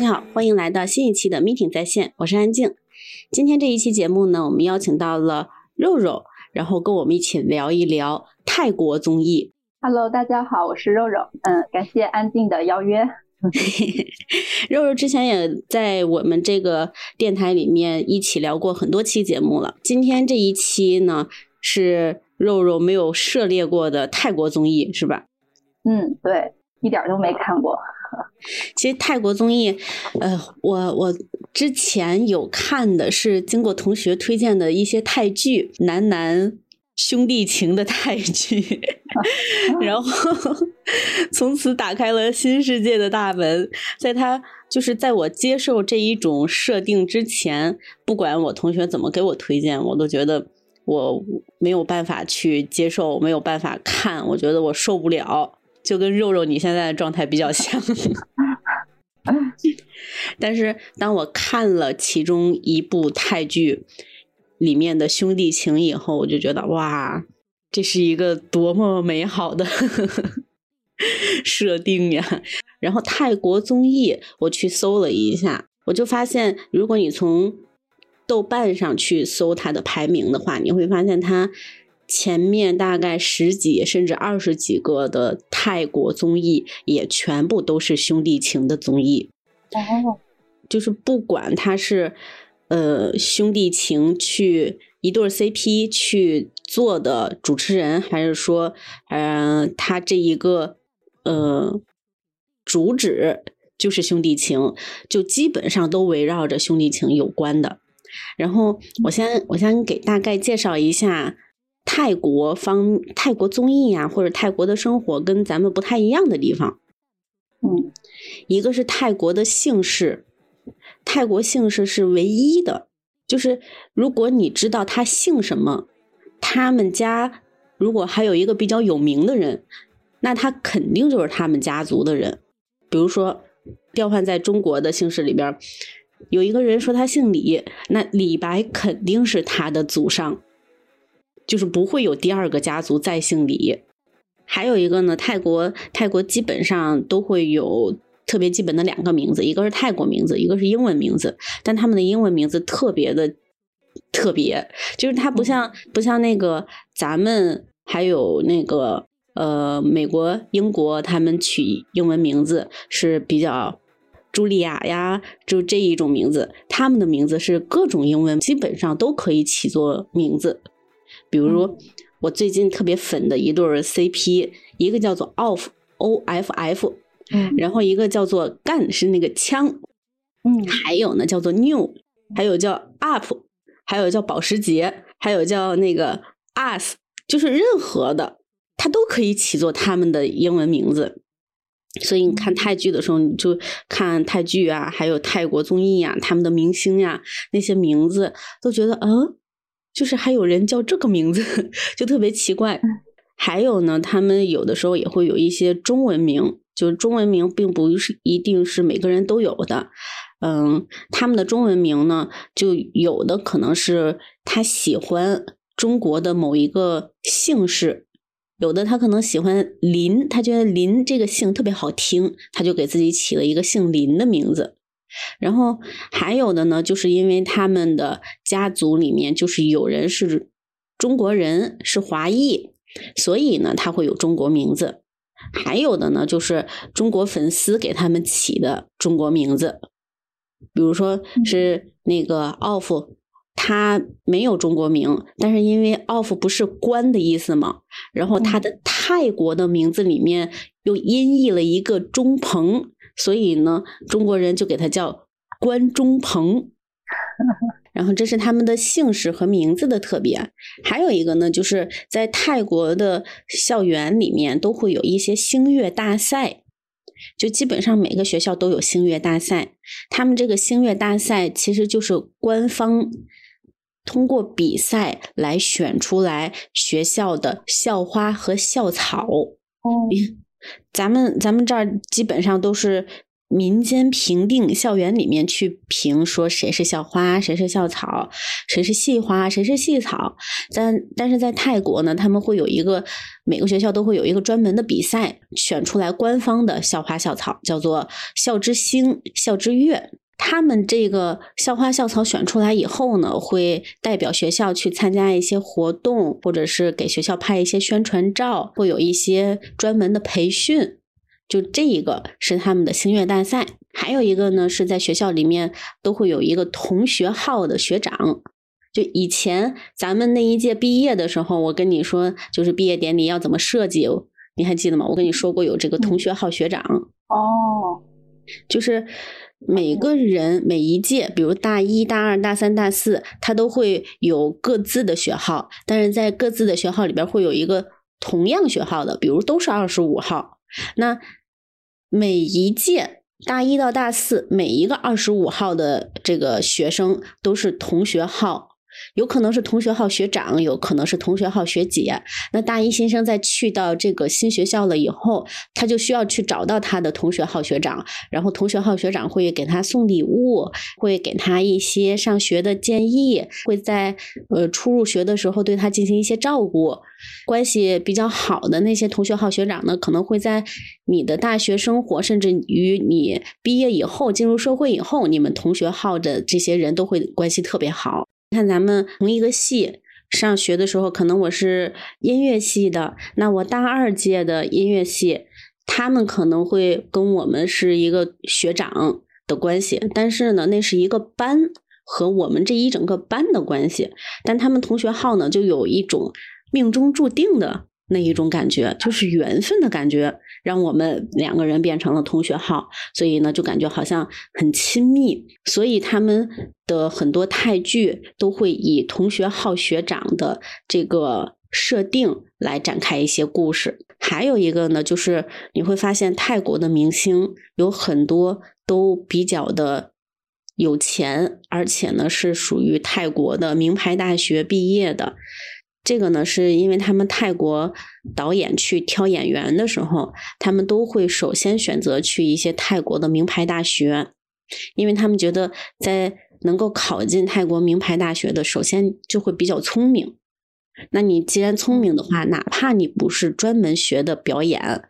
家好，欢迎来到新一期的 Meeting 在线，我是安静。今天这一期节目呢，我们邀请到了肉肉，然后跟我们一起聊一聊泰国综艺。Hello，大家好，我是肉肉。嗯，感谢安静的邀约。肉肉之前也在我们这个电台里面一起聊过很多期节目了。今天这一期呢，是肉肉没有涉猎过的泰国综艺，是吧？嗯，对，一点都没看过。其实泰国综艺，呃，我我之前有看的是经过同学推荐的一些泰剧，男男兄弟情的泰剧，然后从此打开了新世界的大门。在他就是在我接受这一种设定之前，不管我同学怎么给我推荐，我都觉得我没有办法去接受，没有办法看，我觉得我受不了。就跟肉肉你现在的状态比较像，但是当我看了其中一部泰剧里面的兄弟情以后，我就觉得哇，这是一个多么美好的 设定呀！然后泰国综艺我去搜了一下，我就发现，如果你从豆瓣上去搜它的排名的话，你会发现它。前面大概十几甚至二十几个的泰国综艺，也全部都是兄弟情的综艺。哦，就是不管他是呃兄弟情去一对 CP 去做的主持人，还是说呃他这一个呃主旨就是兄弟情，就基本上都围绕着兄弟情有关的。然后我先我先给大概介绍一下。泰国方泰国综艺啊，或者泰国的生活跟咱们不太一样的地方，嗯，一个是泰国的姓氏，泰国姓氏是唯一的，就是如果你知道他姓什么，他们家如果还有一个比较有名的人，那他肯定就是他们家族的人。比如说，调换在中国的姓氏里边，有一个人说他姓李，那李白肯定是他的祖上。就是不会有第二个家族再姓李，还有一个呢，泰国泰国基本上都会有特别基本的两个名字，一个是泰国名字，一个是英文名字，但他们的英文名字特别的特别，就是它不像不像那个咱们还有那个呃美国、英国他们取英文名字是比较茱莉亚呀，就这一种名字，他们的名字是各种英文基本上都可以起作名字。比如我最近特别粉的一对 CP，一个叫做 Off O F F，嗯，然后一个叫做干是那个枪，嗯，还有呢叫做 New，还有叫 Up，还有叫保时捷，还有叫那个 Us，就是任何的它都可以起作他们的英文名字。所以你看泰剧的时候，你就看泰剧啊，还有泰国综艺啊，他们的明星呀、啊、那些名字，都觉得嗯。就是还有人叫这个名字，就特别奇怪。还有呢，他们有的时候也会有一些中文名，就是中文名并不是一定是每个人都有的。嗯，他们的中文名呢，就有的可能是他喜欢中国的某一个姓氏，有的他可能喜欢林，他觉得林这个姓特别好听，他就给自己起了一个姓林的名字。然后还有的呢，就是因为他们的家族里面就是有人是中国人，是华裔，所以呢他会有中国名字。还有的呢，就是中国粉丝给他们起的中国名字，比如说是那个 off，他没有中国名，但是因为 off 不是关的意思嘛，然后他的泰国的名字里面又音译了一个中鹏。所以呢，中国人就给他叫关中鹏，然后这是他们的姓氏和名字的特别。还有一个呢，就是在泰国的校园里面都会有一些星乐大赛，就基本上每个学校都有星乐大赛。他们这个星乐大赛其实就是官方通过比赛来选出来学校的校花和校草。哦。咱们咱们这儿基本上都是民间评定，校园里面去评说谁是校花，谁是校草，谁是系花，谁是系草。但但是在泰国呢，他们会有一个每个学校都会有一个专门的比赛，选出来官方的校花校草，叫做校之星、校之月。他们这个校花校草选出来以后呢，会代表学校去参加一些活动，或者是给学校拍一些宣传照，会有一些专门的培训。就这一个是他们的星月大赛，还有一个呢是在学校里面都会有一个同学号的学长。就以前咱们那一届毕业的时候，我跟你说，就是毕业典礼要怎么设计，你还记得吗？我跟你说过有这个同学号学长。哦，就是每个人每一届，比如大一大二大三大四，他都会有各自的学号，但是在各自的学号里边会有一个同样学号的，比如都是二十五号，那。每一届大一到大四，每一个二十五号的这个学生都是同学号。有可能是同学号学长，有可能是同学号学姐。那大一新生在去到这个新学校了以后，他就需要去找到他的同学号学长，然后同学号学长会给他送礼物，会给他一些上学的建议，会在呃初入学的时候对他进行一些照顾。关系比较好的那些同学号学长呢，可能会在你的大学生活，甚至于你毕业以后进入社会以后，你们同学号的这些人都会关系特别好。你看咱们同一个系上学的时候，可能我是音乐系的，那我大二届的音乐系，他们可能会跟我们是一个学长的关系，但是呢，那是一个班和我们这一整个班的关系，但他们同学号呢，就有一种命中注定的那一种感觉，就是缘分的感觉。让我们两个人变成了同学号，所以呢，就感觉好像很亲密。所以他们的很多泰剧都会以同学号学长的这个设定来展开一些故事。还有一个呢，就是你会发现泰国的明星有很多都比较的有钱，而且呢是属于泰国的名牌大学毕业的。这个呢，是因为他们泰国导演去挑演员的时候，他们都会首先选择去一些泰国的名牌大学，因为他们觉得在能够考进泰国名牌大学的，首先就会比较聪明。那你既然聪明的话，哪怕你不是专门学的表演，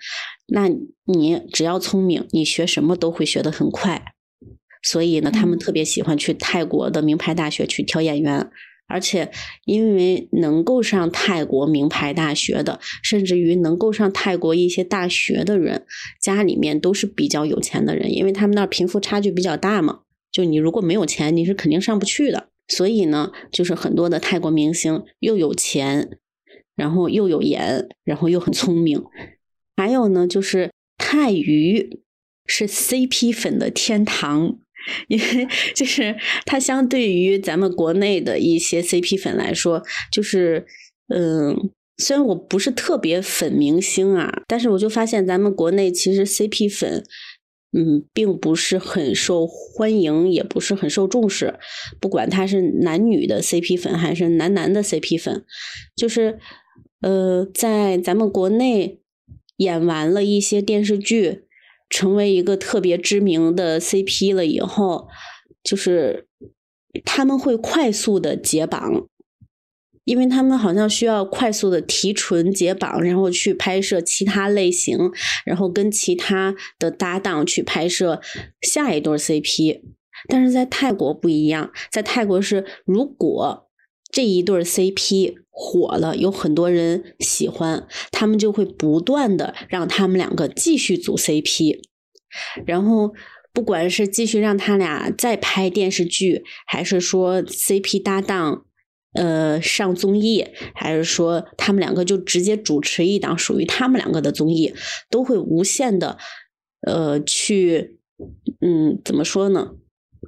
那你只要聪明，你学什么都会学得很快。所以呢，他们特别喜欢去泰国的名牌大学去挑演员。而且，因为能够上泰国名牌大学的，甚至于能够上泰国一些大学的人，家里面都是比较有钱的人，因为他们那儿贫富差距比较大嘛。就你如果没有钱，你是肯定上不去的。所以呢，就是很多的泰国明星又有钱，然后又有颜，然后又很聪明。还有呢，就是泰娱是 CP 粉的天堂。因为就是它相对于咱们国内的一些 CP 粉来说，就是嗯，虽然我不是特别粉明星啊，但是我就发现咱们国内其实 CP 粉，嗯，并不是很受欢迎，也不是很受重视。不管他是男女的 CP 粉还是男男的 CP 粉，就是呃，在咱们国内演完了一些电视剧。成为一个特别知名的 CP 了以后，就是他们会快速的解绑，因为他们好像需要快速的提纯解绑，然后去拍摄其他类型，然后跟其他的搭档去拍摄下一对 CP。但是在泰国不一样，在泰国是如果这一对 CP。火了，有很多人喜欢，他们就会不断的让他们两个继续组 CP，然后不管是继续让他俩再拍电视剧，还是说 CP 搭档，呃，上综艺，还是说他们两个就直接主持一档属于他们两个的综艺，都会无限的，呃，去，嗯，怎么说呢？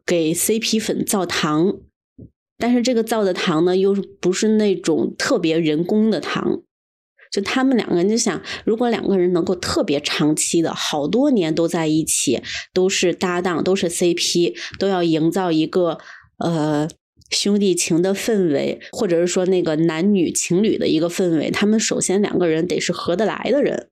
给 CP 粉造糖。但是这个造的糖呢，又不是那种特别人工的糖，就他们两个人就想，如果两个人能够特别长期的好多年都在一起，都是搭档，都是 CP，都要营造一个呃兄弟情的氛围，或者是说那个男女情侣的一个氛围，他们首先两个人得是合得来的人，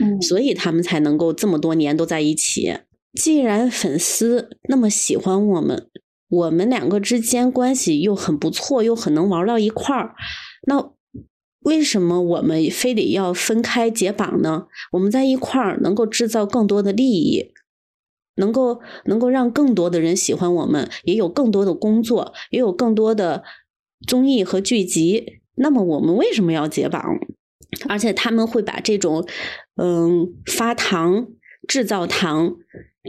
嗯，所以他们才能够这么多年都在一起。既然粉丝那么喜欢我们，我们两个之间关系又很不错，又很能玩到一块儿，那为什么我们非得要分开解绑呢？我们在一块儿能够制造更多的利益，能够能够让更多的人喜欢我们，也有更多的工作，也有更多的综艺和剧集。那么我们为什么要解绑？而且他们会把这种嗯发糖、制造糖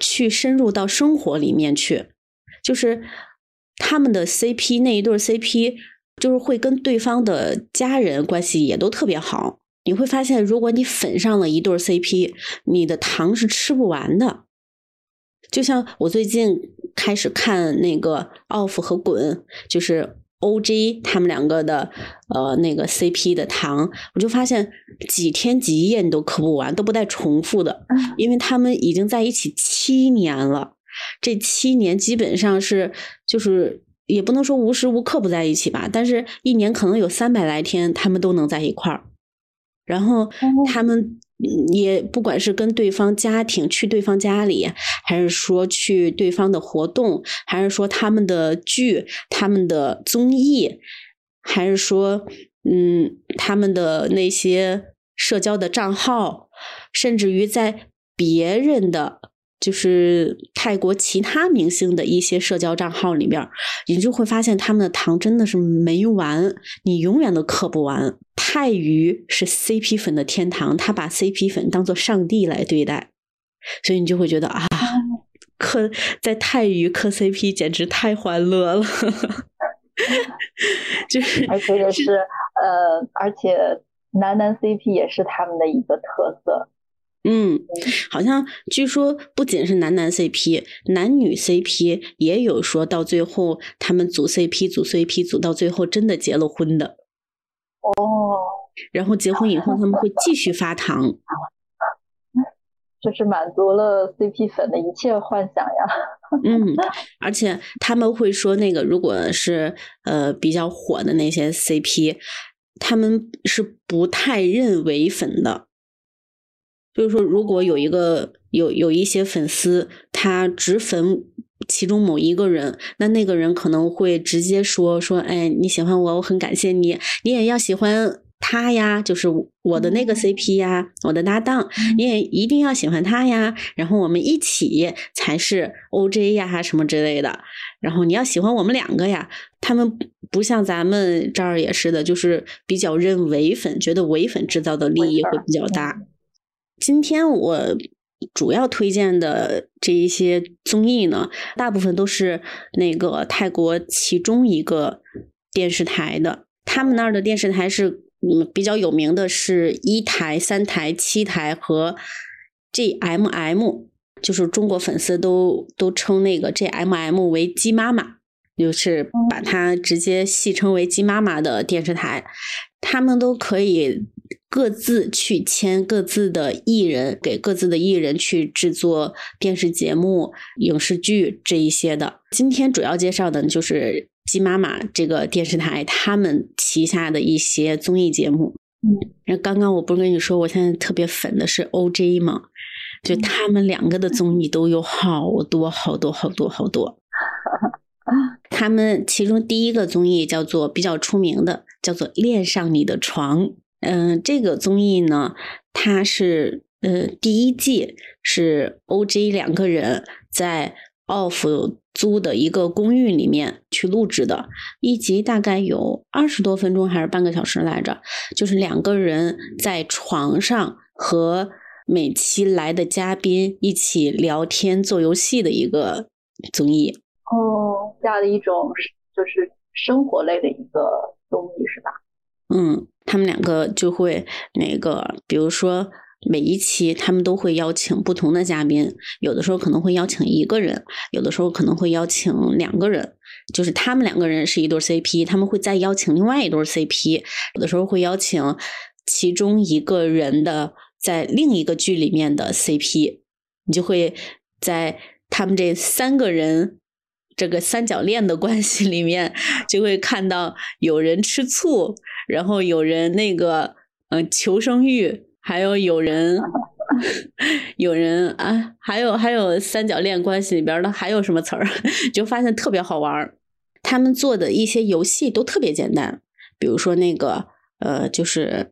去深入到生活里面去。就是他们的 CP 那一对 CP，就是会跟对方的家人关系也都特别好。你会发现，如果你粉上了一对 CP，你的糖是吃不完的。就像我最近开始看那个 Off 和滚，就是 OJ 他们两个的呃那个 CP 的糖，我就发现几天几夜你都磕不完，都不带重复的，因为他们已经在一起七年了。这七年基本上是，就是也不能说无时无刻不在一起吧，但是一年可能有三百来天，他们都能在一块儿。然后他们也不管是跟对方家庭去对方家里，还是说去对方的活动，还是说他们的剧、他们的综艺，还是说嗯他们的那些社交的账号，甚至于在别人的。就是泰国其他明星的一些社交账号里边，你就会发现他们的糖真的是没完，你永远都嗑不完。泰娱是 CP 粉的天堂，他把 CP 粉当做上帝来对待，所以你就会觉得啊，嗑在泰娱嗑 CP 简直太欢乐了，就是而且也是呃，而且男男 CP 也是他们的一个特色。嗯，好像据说不仅是男男 CP，男女 CP 也有说到最后他们组 CP 组 CP 组到最后真的结了婚的。哦，然后结婚以后他们会继续发糖，就是满足了 CP 粉的一切幻想呀。嗯，而且他们会说那个如果是呃比较火的那些 CP，他们是不太认伪粉的。就是说，如果有一个有有一些粉丝，他只粉其中某一个人，那那个人可能会直接说说，哎，你喜欢我，我很感谢你，你也要喜欢他呀，就是我的那个 CP 呀，我的搭档，你也一定要喜欢他呀，然后我们一起才是 OJ 呀，什么之类的，然后你要喜欢我们两个呀，他们不像咱们这儿也是的，就是比较认伪粉，觉得伪粉制造的利益会比较大。今天我主要推荐的这一些综艺呢，大部分都是那个泰国其中一个电视台的。他们那儿的电视台是嗯比较有名的，是一台、三台、七台和 GMM，就是中国粉丝都都称那个 GMM 为“鸡妈妈”，就是把它直接戏称为“鸡妈妈”的电视台，他们都可以。各自去签各自的艺人，给各自的艺人去制作电视节目、影视剧这一些的。今天主要介绍的就是鸡妈妈这个电视台，他们旗下的一些综艺节目。嗯，那刚刚我不是跟你说，我现在特别粉的是 OJ 吗？就他们两个的综艺都有好多好多好多好多。他们其中第一个综艺叫做比较出名的，叫做《恋上你的床》。嗯，这个综艺呢，它是呃第一季是 OJ 两个人在 OFF 租的一个公寓里面去录制的，一集大概有二十多分钟还是半个小时来着，就是两个人在床上和每期来的嘉宾一起聊天做游戏的一个综艺。哦，这样的一种就是生活类的一个综艺是吧？嗯。他们两个就会那个，比如说每一期他们都会邀请不同的嘉宾，有的时候可能会邀请一个人，有的时候可能会邀请两个人，就是他们两个人是一对 CP，他们会再邀请另外一对 CP，有的时候会邀请其中一个人的在另一个剧里面的 CP，你就会在他们这三个人这个三角恋的关系里面，就会看到有人吃醋。然后有人那个，嗯，求生欲，还有有人 有人啊，还有还有三角恋关系里边的还有什么词儿，就发现特别好玩儿。他们做的一些游戏都特别简单，比如说那个呃，就是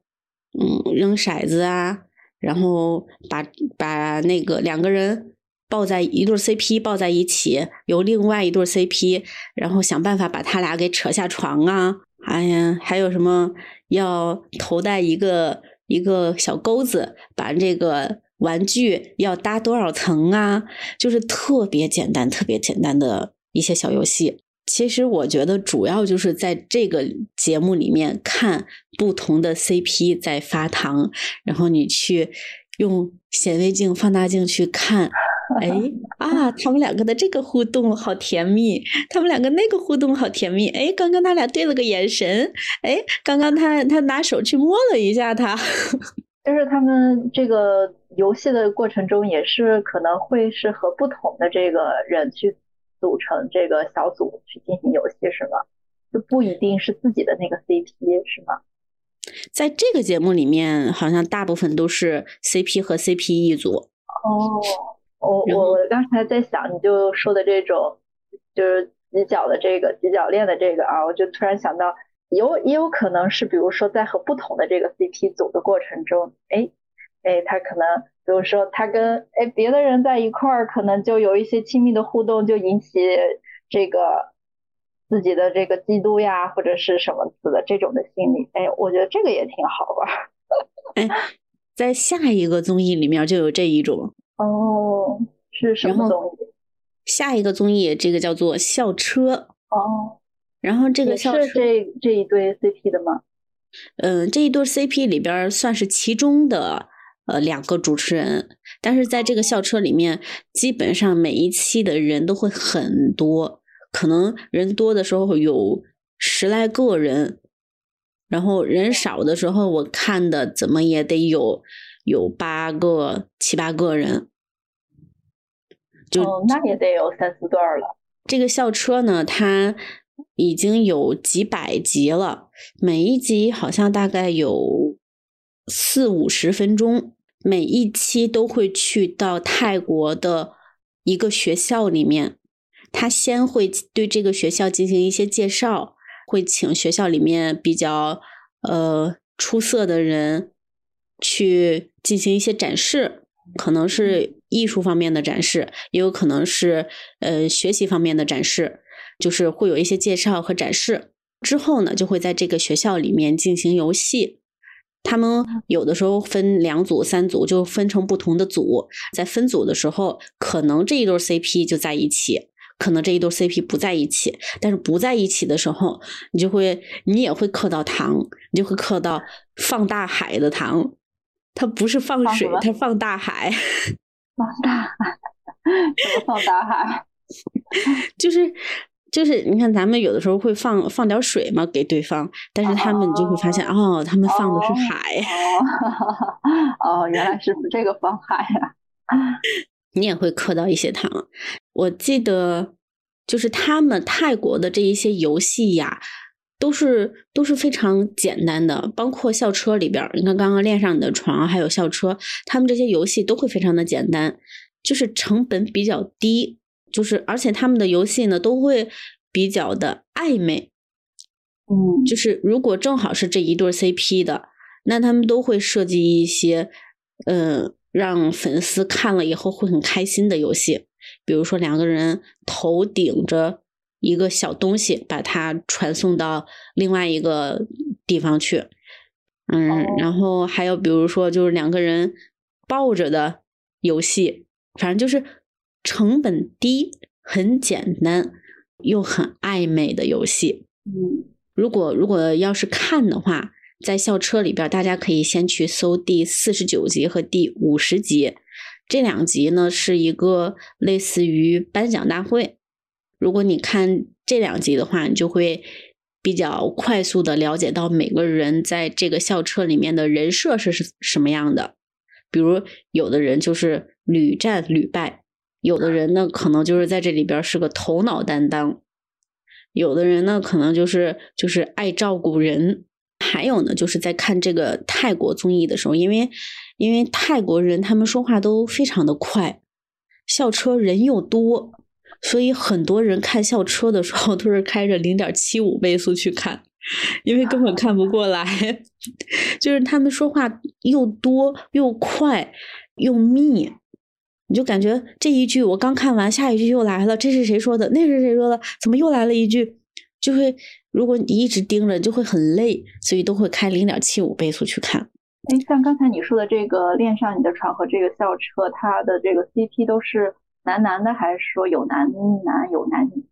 嗯扔骰子啊，然后把把那个两个人抱在一对 CP 抱在一起，由另外一对 CP，然后想办法把他俩给扯下床啊。哎呀，还有什么要头戴一个一个小钩子，把这个玩具要搭多少层啊？就是特别简单、特别简单的一些小游戏。其实我觉得主要就是在这个节目里面看不同的 CP 在发糖，然后你去用显微镜、放大镜去看。哎啊，他们两个的这个互动好甜蜜，他们两个那个互动好甜蜜。哎，刚刚他俩对了个眼神，哎，刚刚他他拿手去摸了一下他，就是他们这个游戏的过程中，也是可能会是和不同的这个人去组成这个小组去进行游戏，是吗？就不一定是自己的那个 CP，是吗？在这个节目里面，好像大部分都是 CP 和 CP 一组。哦。我我我刚才在想，你就说的这种，就是挤脚的这个挤脚链的这个啊，我就突然想到，有也有可能是，比如说在和不同的这个 CP 组的过程中，哎哎，他可能，比如说他跟哎别的人在一块儿，可能就有一些亲密的互动，就引起这个自己的这个嫉妒呀，或者是什么子的这种的心理。哎，我觉得这个也挺好玩。哎，在下一个综艺里面就有这一种。哦，是什么综艺？下一个综艺，这个叫做校车。哦，然后这个校车这这一对 CP 的吗？嗯，这一对 CP 里边算是其中的呃两个主持人，但是在这个校车里面，基本上每一期的人都会很多，可能人多的时候有十来个人，然后人少的时候，我看的怎么也得有。有八个、七八个人，就那也得有三四段了。这个校车呢，它已经有几百集了，每一集好像大概有四五十分钟，每一期都会去到泰国的一个学校里面，他先会对这个学校进行一些介绍，会请学校里面比较呃出色的人。去进行一些展示，可能是艺术方面的展示，也有可能是呃学习方面的展示，就是会有一些介绍和展示。之后呢，就会在这个学校里面进行游戏。他们有的时候分两组、三组，就分成不同的组。在分组的时候，可能这一对 CP 就在一起，可能这一对 CP 不在一起。但是不在一起的时候，你就会你也会磕到糖，你就会磕到放大海的糖。它不是放水，它放大海。放大海？怎么放大海？就 是就是，你看咱们有的时候会放放点水嘛给对方，但是他们就会发现哦，他们放的是海。哦，原来是这个放海呀。你也会磕到一些糖。我记得就是他们泰国的这一些游戏呀。都是都是非常简单的，包括校车里边，你看刚刚恋上你的床，还有校车，他们这些游戏都会非常的简单，就是成本比较低，就是而且他们的游戏呢都会比较的暧昧，嗯，就是如果正好是这一对 CP 的，那他们都会设计一些，嗯，让粉丝看了以后会很开心的游戏，比如说两个人头顶着。一个小东西把它传送到另外一个地方去，嗯，然后还有比如说就是两个人抱着的游戏，反正就是成本低、很简单又很暧昧的游戏。嗯，如果如果要是看的话，在校车里边，大家可以先去搜第四十九集和第五十集，这两集呢是一个类似于颁奖大会。如果你看这两集的话，你就会比较快速的了解到每个人在这个校车里面的人设是什么样的。比如，有的人就是屡战屡败，有的人呢可能就是在这里边是个头脑担当，有的人呢可能就是就是爱照顾人，还有呢，就是在看这个泰国综艺的时候，因为因为泰国人他们说话都非常的快，校车人又多，所以很多人看校车的时候都是开着零点七五倍速去看，因为根本看不过来，就是他们说话又多又快又密。你就感觉这一句我刚看完，下一句又来了，这是谁说的？那是谁说的？怎么又来了一句？就会如果你一直盯着，就会很累，所以都会开零点七五倍速去看。哎，像刚才你说的这个《恋上你的床》和这个校车，它的这个 CP 都是男男的，还是说有男男有男女？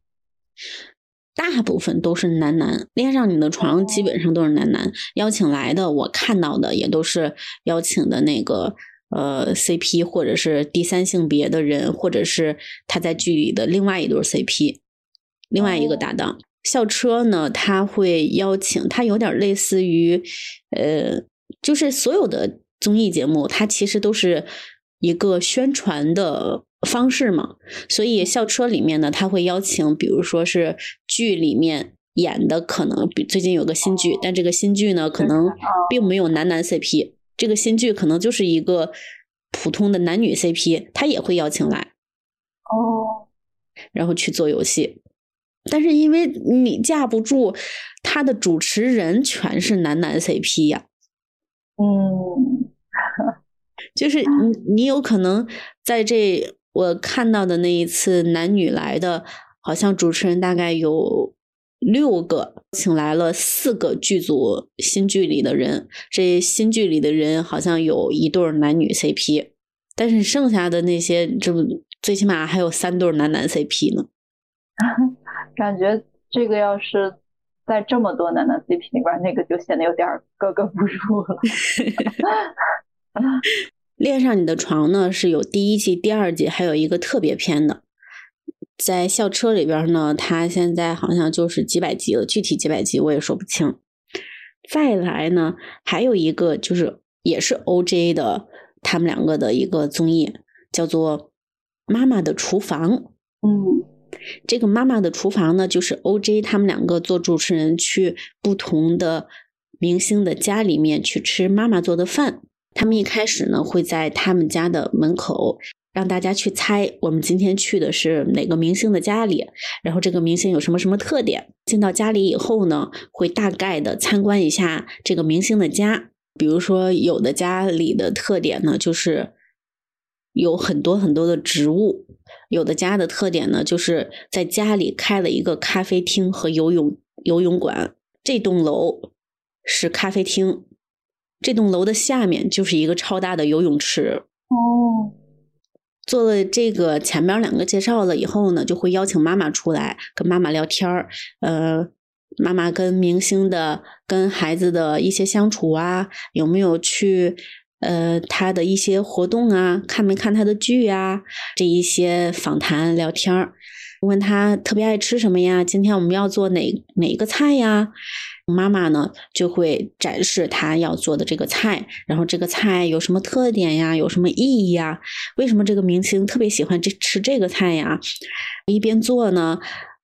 大部分都是男男，《恋上你的床》基本上都是男男邀请来的，我看到的也都是邀请的那个。呃，CP 或者是第三性别的人，或者是他在剧里的另外一对 CP，另外一个搭档。校车呢，他会邀请，他有点类似于，呃，就是所有的综艺节目，它其实都是一个宣传的方式嘛。所以校车里面呢，他会邀请，比如说是剧里面演的，可能比最近有个新剧，但这个新剧呢，可能并没有男男 CP。这个新剧可能就是一个普通的男女 CP，他也会邀请来哦，然后去做游戏。但是因为你架不住他的主持人全是男男 CP 呀，嗯，就是你你有可能在这我看到的那一次男女来的，好像主持人大概有。六个请来了四个剧组新剧里的人，这新剧里的人好像有一对男女 CP，但是剩下的那些，这最起码还有三对男男 CP 呢。感觉这个要是在这么多男男 CP 里边，那个就显得有点格格不入了。恋上你的床呢，是有第一季、第二季，还有一个特别篇的。在校车里边呢，它现在好像就是几百集了，具体几百集我也说不清。再来呢，还有一个就是也是 OJ 的，他们两个的一个综艺，叫做《妈妈的厨房》。嗯，这个《妈妈的厨房》呢，就是 OJ 他们两个做主持人去不同的明星的家里面去吃妈妈做的饭。他们一开始呢，会在他们家的门口。让大家去猜，我们今天去的是哪个明星的家里？然后这个明星有什么什么特点？进到家里以后呢，会大概的参观一下这个明星的家。比如说，有的家里的特点呢，就是有很多很多的植物；有的家的特点呢，就是在家里开了一个咖啡厅和游泳游泳馆。这栋楼是咖啡厅，这栋楼的下面就是一个超大的游泳池。哦。做了这个前面两个介绍了以后呢，就会邀请妈妈出来跟妈妈聊天儿。呃，妈妈跟明星的、跟孩子的一些相处啊，有没有去呃他的一些活动啊，看没看他的剧啊，这一些访谈聊天儿。问他特别爱吃什么呀？今天我们要做哪哪个菜呀？妈妈呢就会展示她要做的这个菜，然后这个菜有什么特点呀？有什么意义呀？为什么这个明星特别喜欢这吃这个菜呀？一边做呢，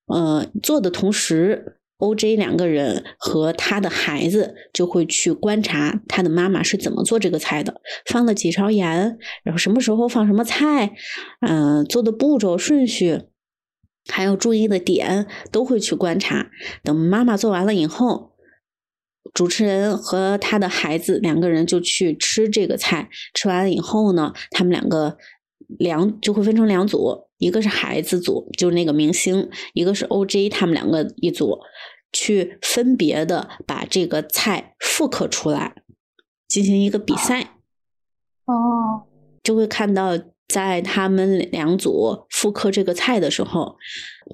呃，做的同时，OJ 两个人和他的孩子就会去观察他的妈妈是怎么做这个菜的，放了几勺盐，然后什么时候放什么菜，嗯，做的步骤顺序。还有注意的点都会去观察。等妈妈做完了以后，主持人和他的孩子两个人就去吃这个菜。吃完了以后呢，他们两个两就会分成两组，一个是孩子组，就是那个明星；一个是 OJ，他们两个一组，去分别的把这个菜复刻出来，进行一个比赛。哦，就会看到。在他们两组复刻这个菜的时候，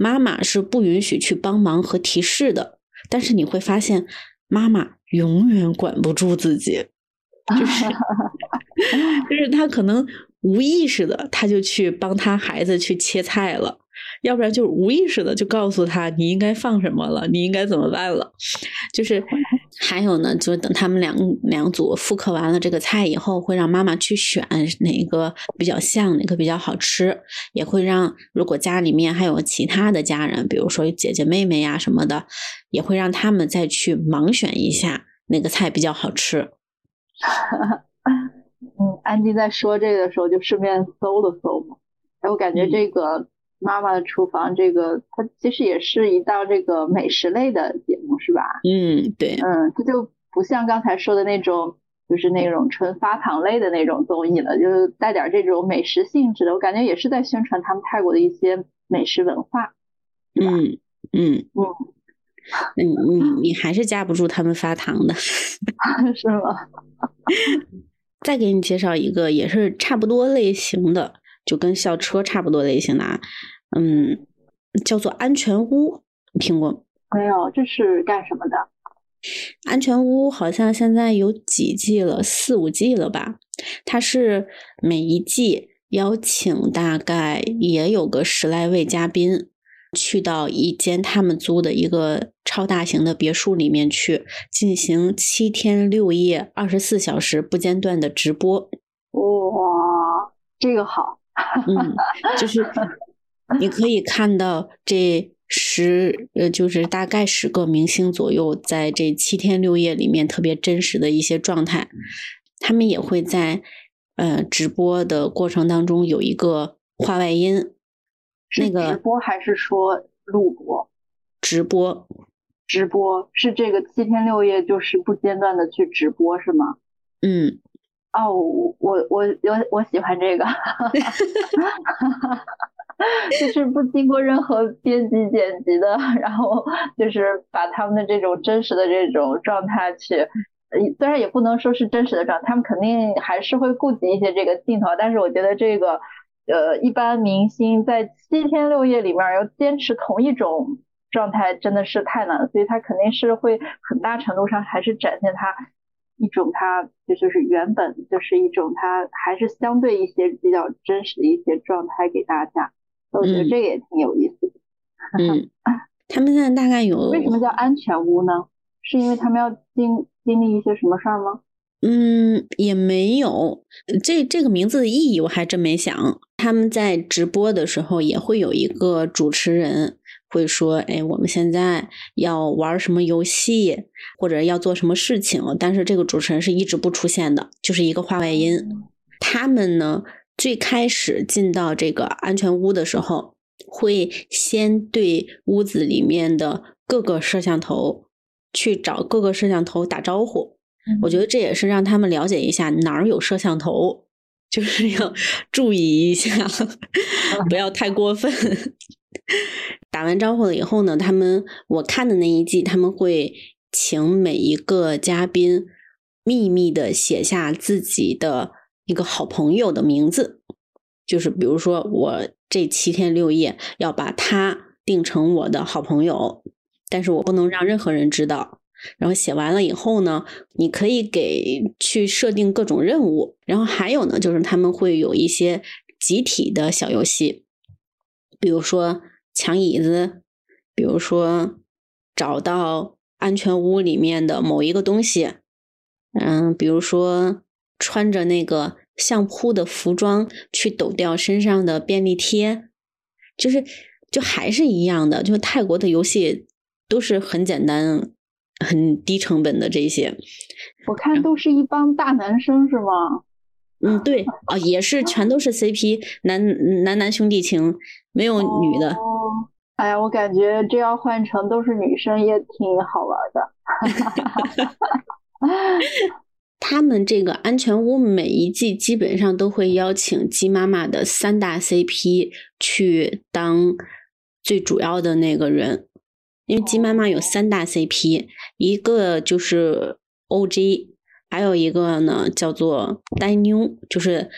妈妈是不允许去帮忙和提示的。但是你会发现，妈妈永远管不住自己，就是就是他可能无意识的，他就去帮他孩子去切菜了。要不然就是无意识的就告诉他你应该放什么了，你应该怎么办了。就是还有呢，就是等他们两两组复刻完了这个菜以后，会让妈妈去选哪个比较像，哪个比较好吃，也会让如果家里面还有其他的家人，比如说姐姐妹妹呀什么的，也会让他们再去盲选一下哪个菜比较好吃。嗯，安迪在说这个的时候，就顺便搜了搜嘛。哎，我感觉这个妈妈的厨房，这个它其实也是一道这个美食类的节目，是吧？嗯，对。嗯，它就不像刚才说的那种，就是那种纯发糖类的那种综艺了，就是带点这种美食性质的。我感觉也是在宣传他们泰国的一些美食文化。嗯嗯嗯。你你你还是架不住他们发糖的，是吗？再给你介绍一个，也是差不多类型的，就跟校车差不多类型的，嗯，叫做安全屋，听过没有？这是干什么的？安全屋好像现在有几季了，四五季了吧？它是每一季邀请大概也有个十来位嘉宾。去到一间他们租的一个超大型的别墅里面去进行七天六夜、二十四小时不间断的直播。哇，这个好。嗯，就是你可以看到这十呃，就是大概十个明星左右，在这七天六夜里面特别真实的一些状态。他们也会在呃直播的过程当中有一个话外音。那个直播还是说录播？直播，直播是这个七天六夜就是不间断的去直播是吗？嗯，哦，我我我我喜欢这个，就是不经过任何编辑剪辑的，然后就是把他们的这种真实的这种状态去，虽然也不能说是真实的状态，他们肯定还是会顾及一些这个镜头，但是我觉得这个。呃，一般明星在七天六夜里面要坚持同一种状态，真的是太难了。所以他肯定是会很大程度上还是展现他一种它就就是原本就是一种它还是相对一些比较真实的一些状态给大家。我觉得这个也挺有意思的。嗯，他们现在大概有为什么叫安全屋呢？是因为他们要经经历一些什么事儿吗？嗯，也没有。这这个名字的意义我还真没想。他们在直播的时候也会有一个主持人会说：“哎，我们现在要玩什么游戏，或者要做什么事情。”但是这个主持人是一直不出现的，就是一个话外音。他们呢，最开始进到这个安全屋的时候，会先对屋子里面的各个摄像头去找各个摄像头打招呼。我觉得这也是让他们了解一下哪儿有摄像头。就是要注意一下，不要太过分。打完招呼了以后呢，他们我看的那一季，他们会请每一个嘉宾秘密的写下自己的一个好朋友的名字，就是比如说我这七天六夜要把他定成我的好朋友，但是我不能让任何人知道。然后写完了以后呢，你可以给去设定各种任务。然后还有呢，就是他们会有一些集体的小游戏，比如说抢椅子，比如说找到安全屋里面的某一个东西，嗯，比如说穿着那个相扑的服装去抖掉身上的便利贴，就是就还是一样的，就泰国的游戏都是很简单。很低成本的这些，我看都是一帮大男生是吗？嗯，对啊，也是全都是 CP，男男男兄弟情，没有女的。哦哎呀，我感觉这要换成都是女生也挺好玩的。他们这个安全屋每一季基本上都会邀请鸡妈妈的三大 CP 去当最主要的那个人。因为鸡妈妈有三大 CP，一个就是 OG，还有一个呢叫做呆妞，就是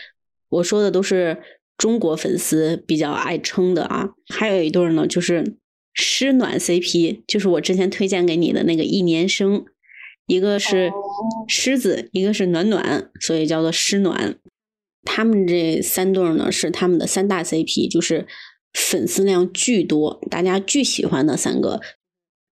我说的都是中国粉丝比较爱称的啊。还有一对呢就是湿暖 CP，就是我之前推荐给你的那个一年生，一个是狮子，一个是暖暖，所以叫做湿暖。他们这三对呢是他们的三大 CP，就是粉丝量巨多，大家巨喜欢的三个。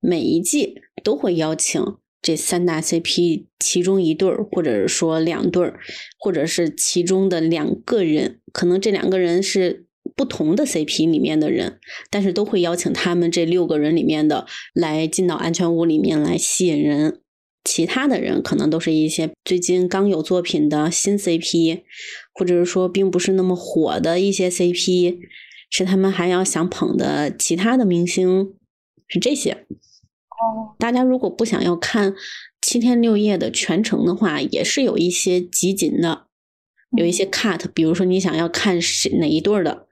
每一季都会邀请这三大 CP 其中一对儿，或者是说两对儿，或者是其中的两个人，可能这两个人是不同的 CP 里面的人，但是都会邀请他们这六个人里面的来进到安全屋里面来吸引人。其他的人可能都是一些最近刚有作品的新 CP，或者是说并不是那么火的一些 CP，是他们还要想捧的其他的明星，是这些。哦，大家如果不想要看七天六夜的全程的话，也是有一些集锦的，有一些 cut，比如说你想要看谁哪一对的，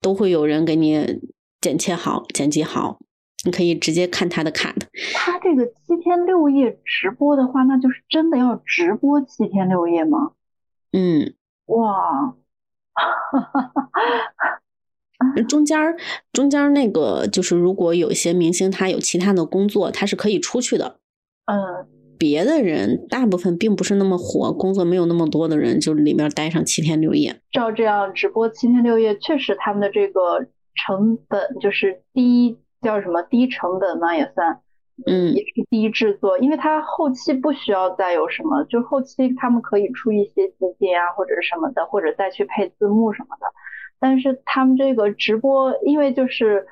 都会有人给你剪切好、剪辑好。你可以直接看他的 cut。他这个七天六夜直播的话，那就是真的要直播七天六夜吗？嗯，哇，中间儿中间儿那个就是，如果有一些明星他有其他的工作，他是可以出去的。嗯，别的人大部分并不是那么火，工作没有那么多的人，就里面待上七天六夜。照这样直播七天六夜，确实他们的这个成本就是低，叫什么低成本嘛，也算，嗯也是低制作，因为它后期不需要再有什么，就后期他们可以出一些基金啊或者是什么的，或者再去配字幕什么的。但是他们这个直播，因为就是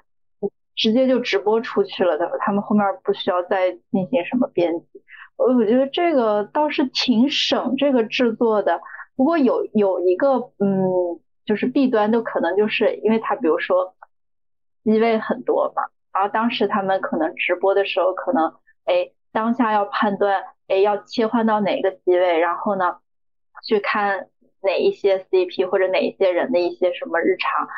直接就直播出去了的，他们后面不需要再进行什么编辑。我我觉得这个倒是挺省这个制作的。不过有有一个嗯，就是弊端，就可能就是因为他比如说机位很多嘛，然后当时他们可能直播的时候，可能哎当下要判断哎要切换到哪个机位，然后呢去看哪一些 CP 或者哪一些人的一些什么日常，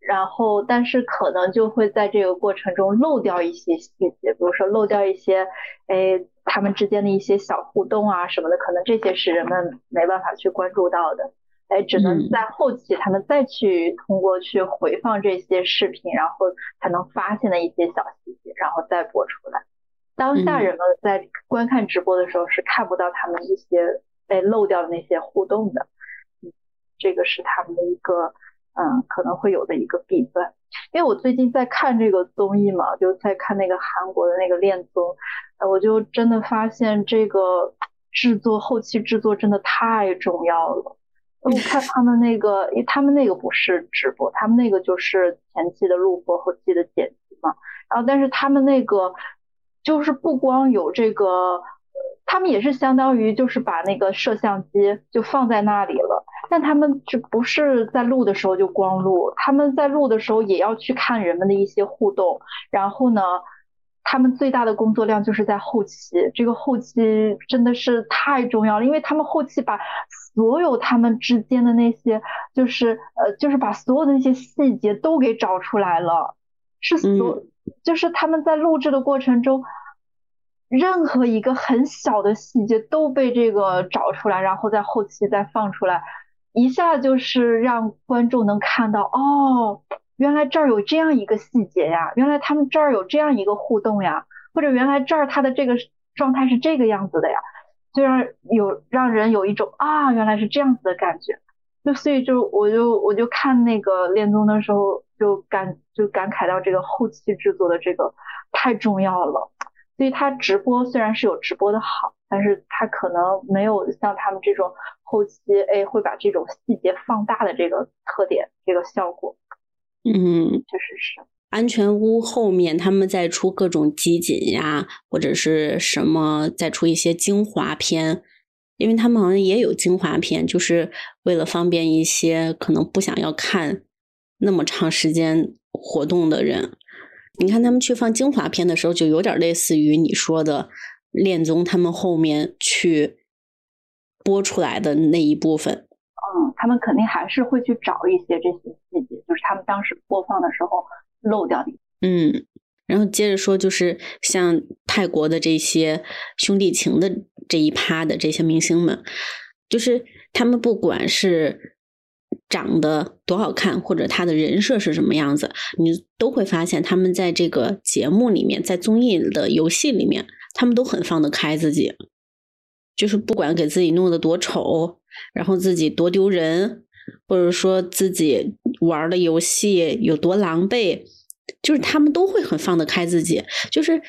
然后但是可能就会在这个过程中漏掉一些细节，比如说漏掉一些哎他们之间的一些小互动啊什么的，可能这些是人们没办法去关注到的。哎，只能嗯在后期他们再去通过去回放这些视频，然后才能发现的一些小细节，然后再播出来。当下嗯人们在观看直播的时候是看不到他们一些被漏掉的那些互动的，嗯，这个是他们的一个嗯可能会有的一个弊端。因为我最近在看这个综艺嘛，就在看那个韩国的那个恋综，我就真的发现这个制作后期制作真的太重要了。我看他们那个，因为他们那个不是直播，他们那个就是前期的录播，后期的剪辑嘛。然后，但是他们那个就是不光有这个，他们也是相当于就是把那个摄像机就放在那里了，但他们这不是在录的时候就光录，他们在录的时候也要去看人们的一些互动，然后呢。他们最大的工作量就是在后期，这个后期真的是太重要了，因为他们后期把所有他们之间的那些，就是呃，就是把所有的那些细节都给找出来了，是所，就是他们在录制的过程中，任何一个很小的细节都被这个找出来，然后在后期再放出来，一下就是让观众能看到哦。原来这儿有这样一个细节呀，原来他们这儿有这样一个互动呀，或者原来这儿他的这个状态是这个样子的呀，就让有让人有一种啊原来是这样子的感觉，就所以就我就我就看那个恋综的时候就感就感慨到这个后期制作的这个太重要了，所以他直播虽然是有直播的好，但是他可能没有像他们这种后期哎会把这种细节放大的这个特点这个效果。嗯，确实是。安全屋后面他们再出各种集锦呀，或者是什么再出一些精华片，因为他们好像也有精华片，就是为了方便一些可能不想要看那么长时间活动的人。你看他们去放精华片的时候，就有点类似于你说的恋综，他们后面去播出来的那一部分。嗯，他们肯定还是会去找一些这些细节，就是他们当时播放的时候漏掉的。嗯，然后接着说，就是像泰国的这些兄弟情的这一趴的这些明星们，就是他们不管是长得多好看，或者他的人设是什么样子，你都会发现他们在这个节目里面，在综艺的游戏里面，他们都很放得开自己，就是不管给自己弄得多丑。然后自己多丢人，或者说自己玩的游戏有多狼狈，就是他们都会很放得开自己。就是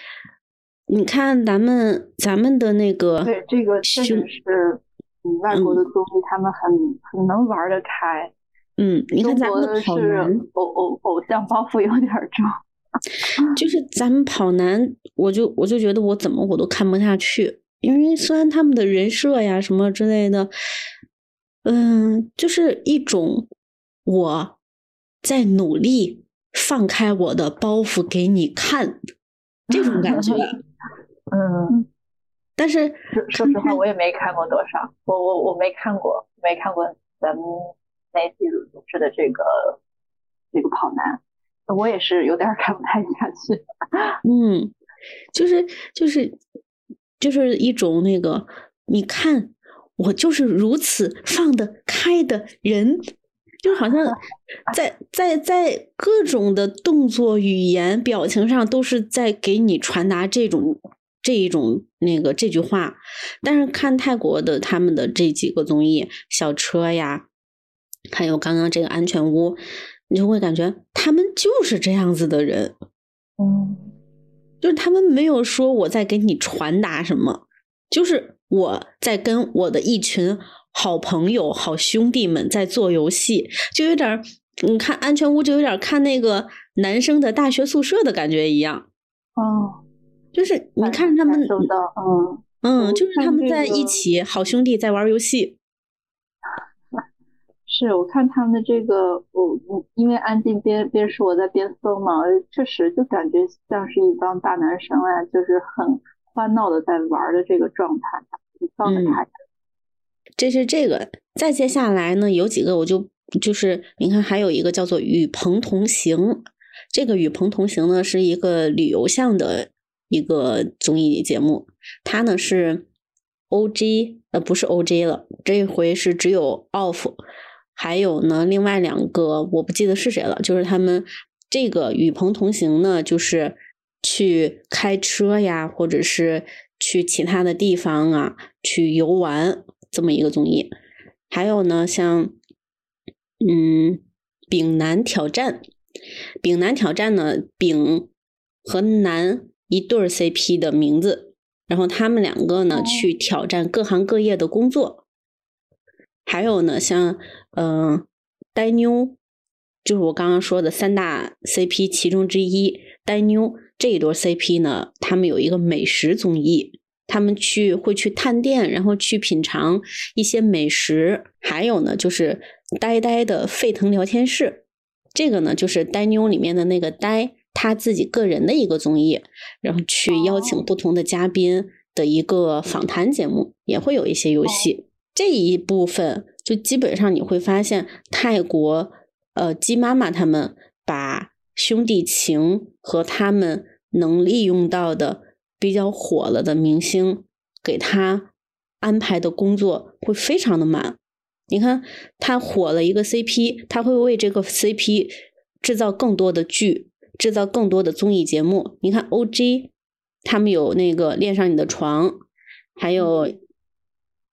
你看咱们咱们的那个，对这个确实是，嗯，外国的综艺他们很很能玩得开。嗯，你看咱们的跑男，偶偶偶像包袱有点重。就是咱们跑男，我就我就觉得我怎么我都看不下去。因为虽然他们的人设呀什么之类的，嗯，就是一种我在努力放开我的包袱给你看这种感觉。嗯，但是说实话，我也没看过多少，我我我没看过，没看过咱们内地组织的这个这个跑男，我也是有点看不太下去。嗯，就是就是就是一种那个，你看我就是如此放得开的人，就好像 在在在各种的动作、语言、表情上都是在给你传达这种。这一种那个这句话，但是看泰国的他们的这几个综艺，小车呀，还有刚刚这个安全屋，你就会感觉他们就是这样子的人，嗯，就是他们没有说我在给你传达什么，就是我在跟我的一群好朋友、好兄弟们在做游戏，就有点你看安全屋就有点看那个男生的大学宿舍的感觉一样，哦。就是你看他们，嗯嗯，就是他们在一起，好兄弟在玩游戏。是我看他们的这个，我因为安静边边说我在边搜嘛，确实就感觉像是一帮大男生啊，就是很欢闹的在玩的这个状态，放得开。这是这个，再接下来呢，有几个我就就是你看，还有一个叫做《与朋同行》，这个《与朋同行》呢是一个旅游向的。一个综艺节目，它呢是 O G 呃不是 O G 了，这回是只有 Off，还有呢另外两个我不记得是谁了，就是他们这个与朋同行呢，就是去开车呀，或者是去其他的地方啊去游玩这么一个综艺，还有呢像嗯丙南挑战，丙南挑战呢丙和男。一对 CP 的名字，然后他们两个呢去挑战各行各业的工作，还有呢像嗯呆妞，就是我刚刚说的三大 CP 其中之一呆妞这一对 CP 呢，他们有一个美食综艺，他们去会去探店，然后去品尝一些美食，还有呢就是呆呆的沸腾聊天室，这个呢就是呆妞里面的那个呆。他自己个人的一个综艺，然后去邀请不同的嘉宾的一个访谈节目，也会有一些游戏。这一部分就基本上你会发现，泰国呃鸡妈妈他们把兄弟情和他们能利用到的比较火了的明星，给他安排的工作会非常的满。你看他火了一个 CP，他会为这个 CP 制造更多的剧。制造更多的综艺节目，你看 O G，他们有那个恋上你的床，还有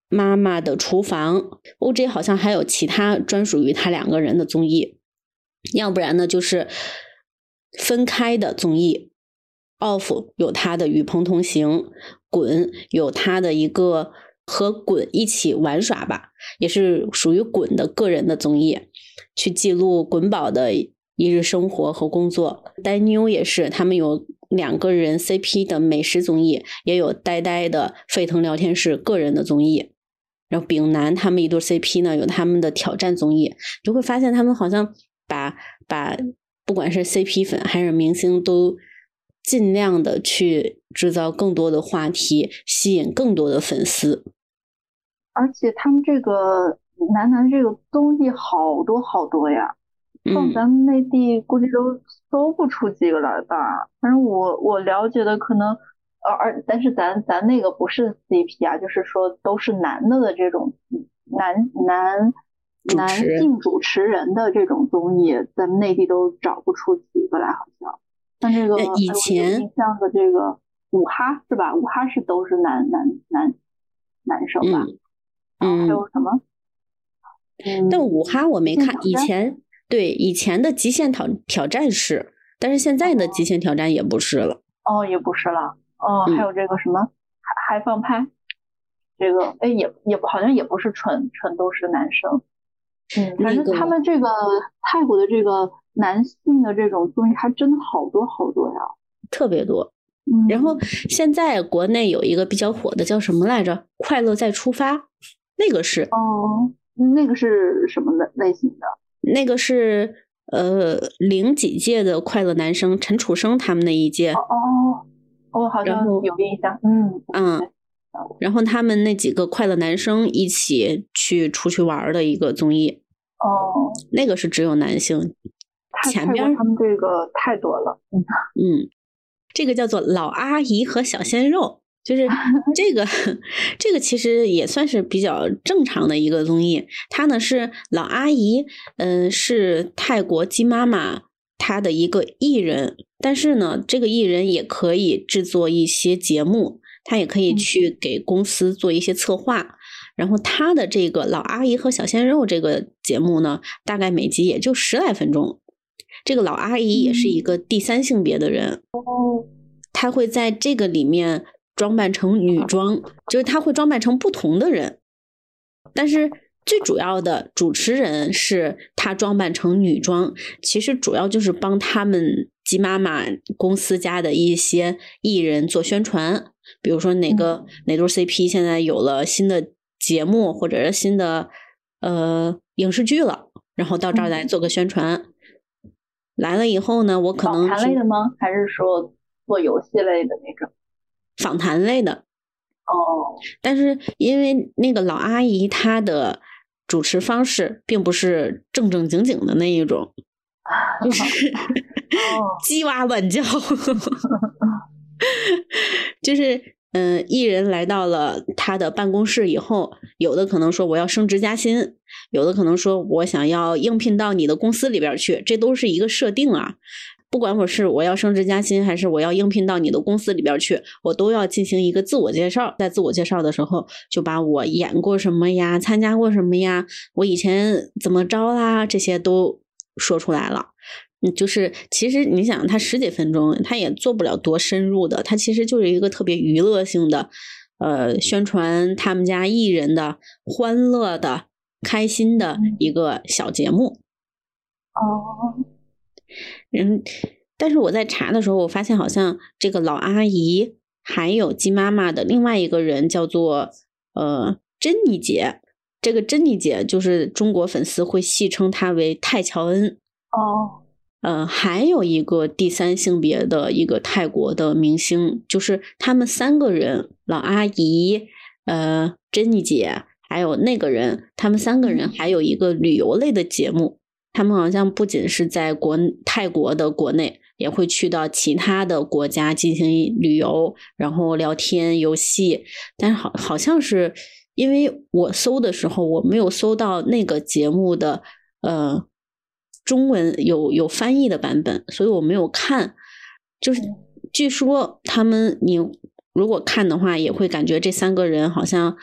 妈妈的厨房，O G 好像还有其他专属于他两个人的综艺，要不然呢就是分开的综艺，Off 有他的与朋同行，滚有他的一个和滚一起玩耍吧，也是属于滚的个人的综艺，去记录滚宝的。一日生活和工作，呆妞也是，他们有两个人 CP 的美食综艺，也有呆呆的沸腾聊天室个人的综艺。然后丙男他们一对 CP 呢，有他们的挑战综艺，就会发现他们好像把把不管是 CP 粉还是明星，都尽量的去制造更多的话题，吸引更多的粉丝。而且他们这个男男这个综艺好多好多呀。放咱们内地估计都搜不出几个来吧。反正我我了解的可能，而而但是咱咱那个不是 CP 啊，就是说都是男的的这种男男男性主持人的这种综艺，咱们内地都找不出几个来，好像。像这个以前像的这个五哈是吧？五哈是都是男男男男生吧？嗯。还有什么？嗯。但五哈我没看，以前。对以前的极限挑挑战是，但是现在的极限挑战也不是了。哦，也不是了。哦，还有这个什么嗨嗨放拍，这个哎也也好像也不是纯纯都是男生。嗯，反正他们这个泰国的这个男性的这种综艺还真的好多好多呀，特别多。然后现在国内有一个比较火的叫什么来着？《快乐再出发》，那个是哦，那个是什么类类型的？那个是呃零几届的快乐男生陈楚生他们那一届。哦哦，我好像有印象。嗯嗯，然后他们那几个快乐男生一起去出去玩的一个综艺。哦，那个是只有男性。前边他们这个太多了。嗯。这个叫做老阿姨和小鲜肉，就是 这个，这个其实也算是比较正常的一个综艺。它呢是老阿姨，嗯，是泰国鸡妈妈她的一个艺人，但是呢，这个艺人也可以制作一些节目，他也可以去给公司做一些策划。然后他的这个老阿姨和小鲜肉这个节目呢，大概每集也就十来分钟。这个老阿姨也是一个第三性别的人哦，她会在这个里面装扮成女装，就是他会装扮成不同的人，但是最主要的主持人是他装扮成女装，其实主要就是帮他们鸡妈妈公司家的一些艺人做宣传，比如说哪个哪对 CP 现在有了新的节目或者是新的呃影视剧了，然后到这儿来做个宣传。来了以后呢，我可能访谈类的吗？还是说做游戏类的那种？访谈类的。哦。但是因为那个老阿姨她的主持方式并不是正正经经的那一种，就是鸡哇乱叫，就是。嗯，艺人来到了他的办公室以后，有的可能说我要升职加薪，有的可能说我想要应聘到你的公司里边去，这都是一个设定啊。不管我是我要升职加薪，还是我要应聘到你的公司里边去，我都要进行一个自我介绍。在自我介绍的时候，就把我演过什么呀，参加过什么呀，我以前怎么着啦，这些都说出来了。嗯，就是其实你想，他十几分钟，他也做不了多深入的，他其实就是一个特别娱乐性的，呃，宣传他们家艺人的欢乐的、开心的一个小节目。哦，嗯，但是我在查的时候，我发现好像这个老阿姨还有鸡妈妈的另外一个人叫做呃珍妮姐，这个珍妮姐就是中国粉丝会戏称她为泰乔恩。哦。呃，还有一个第三性别的一个泰国的明星，就是他们三个人，老阿姨，呃，珍妮姐，还有那个人，他们三个人还有一个旅游类的节目。他们好像不仅是在国泰国的国内，也会去到其他的国家进行旅游，然后聊天、游戏。但是好好像是因为我搜的时候，我没有搜到那个节目的，呃。中文有有翻译的版本，所以我没有看。就是据说他们，你如果看的话，也会感觉这三个人好像，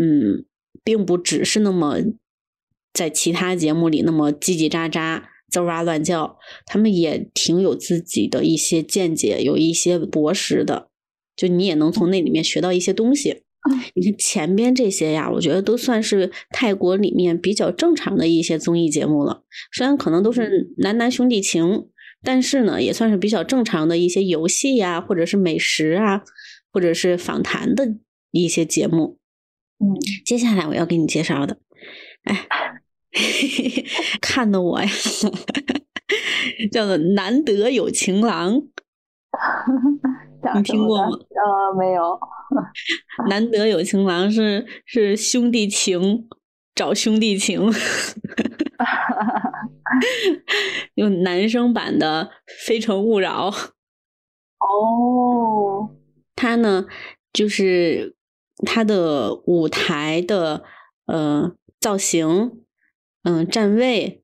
嗯，并不只是那么在其他节目里那么叽叽喳喳、吱哇乱叫，他们也挺有自己的一些见解，有一些博识的。就你也能从那里面学到一些东西。你看前边这些呀，我觉得都算是泰国里面比较正常的一些综艺节目了。虽然可能都是男男兄弟情，但是呢，也算是比较正常的一些游戏呀，或者是美食啊，或者是访谈的一些节目。嗯，接下来我要给你介绍的，哎，看的我呀，叫做《难得有情郎 》。你听过吗？呃，没有。难得有情郎是是兄弟情，找兄弟情。用男生版的《非诚勿扰》。哦。他呢，就是他的舞台的呃造型，嗯，站位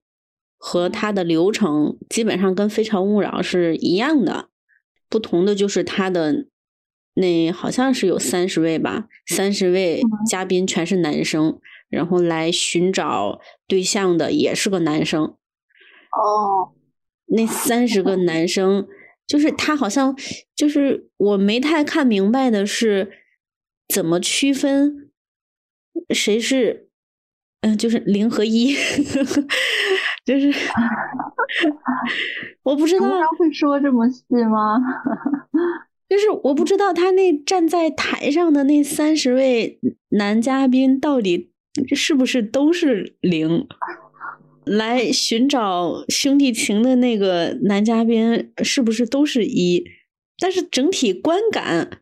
和他的流程基本上跟《非诚勿扰》是一样的。不同的就是他的那好像是有三十位吧，三十位嘉宾全是男生，然后来寻找对象的也是个男生。哦，那三十个男生就是他好像就是我没太看明白的是怎么区分谁是嗯就是零和一，就是。我不知道会说这么细吗？就是我不知道他那站在台上的那三十位男嘉宾到底是不是都是零，来寻找兄弟情的那个男嘉宾是不是都是一，但是整体观感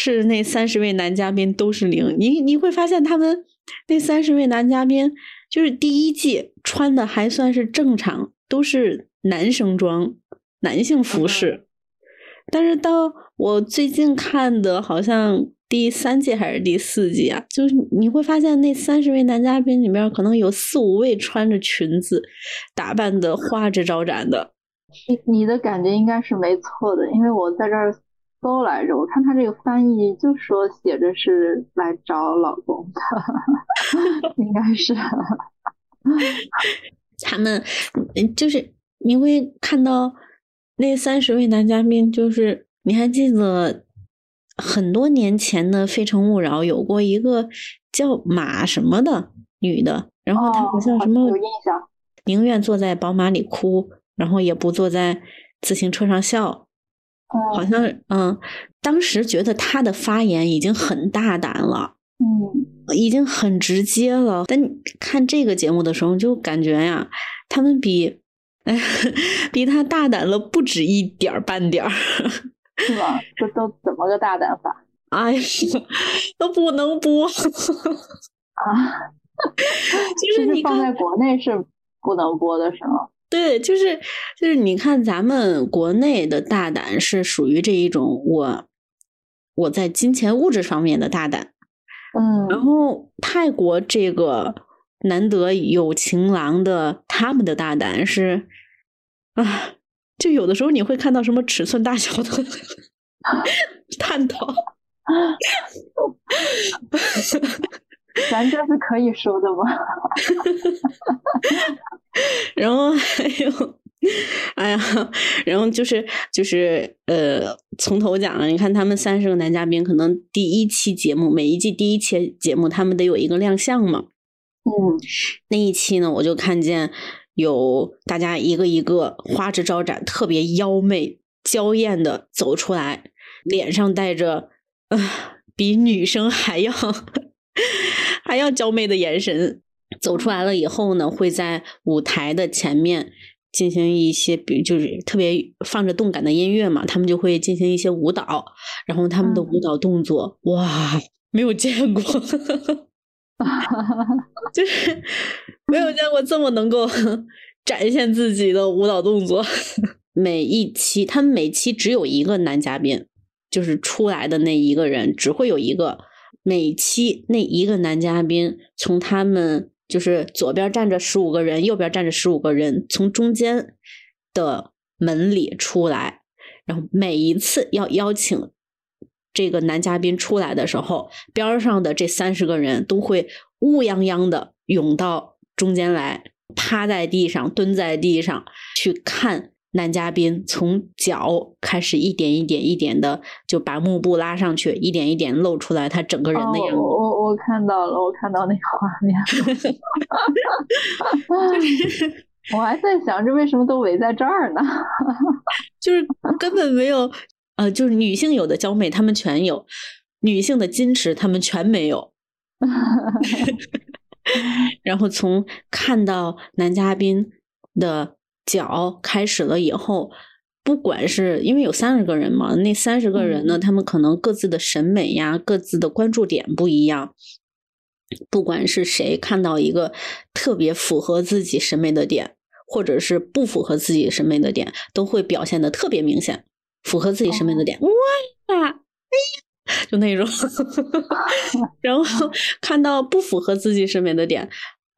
是那三十位男嘉宾都是零。你你会发现他们那三十位男嘉宾就是第一季穿的还算是正常，都是男生装、男性服饰。但是到我最近看的，好像第三季还是第四季啊，就是你会发现那三十位男嘉宾里面，可能有四五位穿着裙子，打扮的花枝招展的。你你的感觉应该是没错的，因为我在这儿搜来着，我看他这个翻译就说写着是来找老公的，应该是。他们就是你会看到。那三十位男嘉宾，就是你还记得很多年前的《非诚勿扰》有过一个叫马什么的女的，然后她好像什么有印象，宁愿坐在宝马里哭，然后也不坐在自行车上笑，好像嗯，当时觉得他的发言已经很大胆了，嗯，已经很直接了。但看这个节目的时候，就感觉呀，他们比。哎 比他大胆了不止一点儿半点儿，是吧？这都怎么个大胆法？哎呀，都不能播啊！就是你放在国内是不能播的，是吗？对，就是就是你看咱们国内的大胆是属于这一种，我我在金钱物质方面的大胆，嗯，然后泰国这个难得有情郎的，他们的大胆是。啊，就有的时候你会看到什么尺寸大小的 探讨 咱这是可以说的吗？然后还有，哎呀，然后就是就是呃，从头讲了。你看他们三十个男嘉宾，可能第一期节目，每一季第一期节目，他们得有一个亮相嘛。嗯，那一期呢，我就看见。有大家一个一个花枝招展、特别妖媚娇艳的走出来，脸上带着啊比女生还要还要娇媚的眼神走出来了。以后呢，会在舞台的前面进行一些，比就是特别放着动感的音乐嘛，他们就会进行一些舞蹈。然后他们的舞蹈动作，哇，没有见过。就是没有见过这么能够 展现自己的舞蹈动作。每一期他们每期只有一个男嘉宾，就是出来的那一个人只会有一个。每期那一个男嘉宾从他们就是左边站着十五个人，右边站着十五个人，从中间的门里出来，然后每一次要邀请。这个男嘉宾出来的时候，边上的这三十个人都会乌泱泱的涌到中间来，趴在地上，蹲在地上去看男嘉宾从脚开始一点一点一点的就把幕布拉上去，一点一点露出来他整个人的样子。我我我看到了，我看到那个画面。我还在想，这为什么都围在这儿呢？就是根本没有。呃，就是女性有的娇媚，他们全有；女性的矜持，他们全没有。然后从看到男嘉宾的脚开始了以后，不管是因为有三十个人嘛，那三十个人呢，他们可能各自的审美呀、各自的关注点不一样。不管是谁看到一个特别符合自己审美的点，或者是不符合自己审美的点，都会表现的特别明显。符合自己审美的点，哇，哎呀，就那种，然后看到不符合自己审美的点，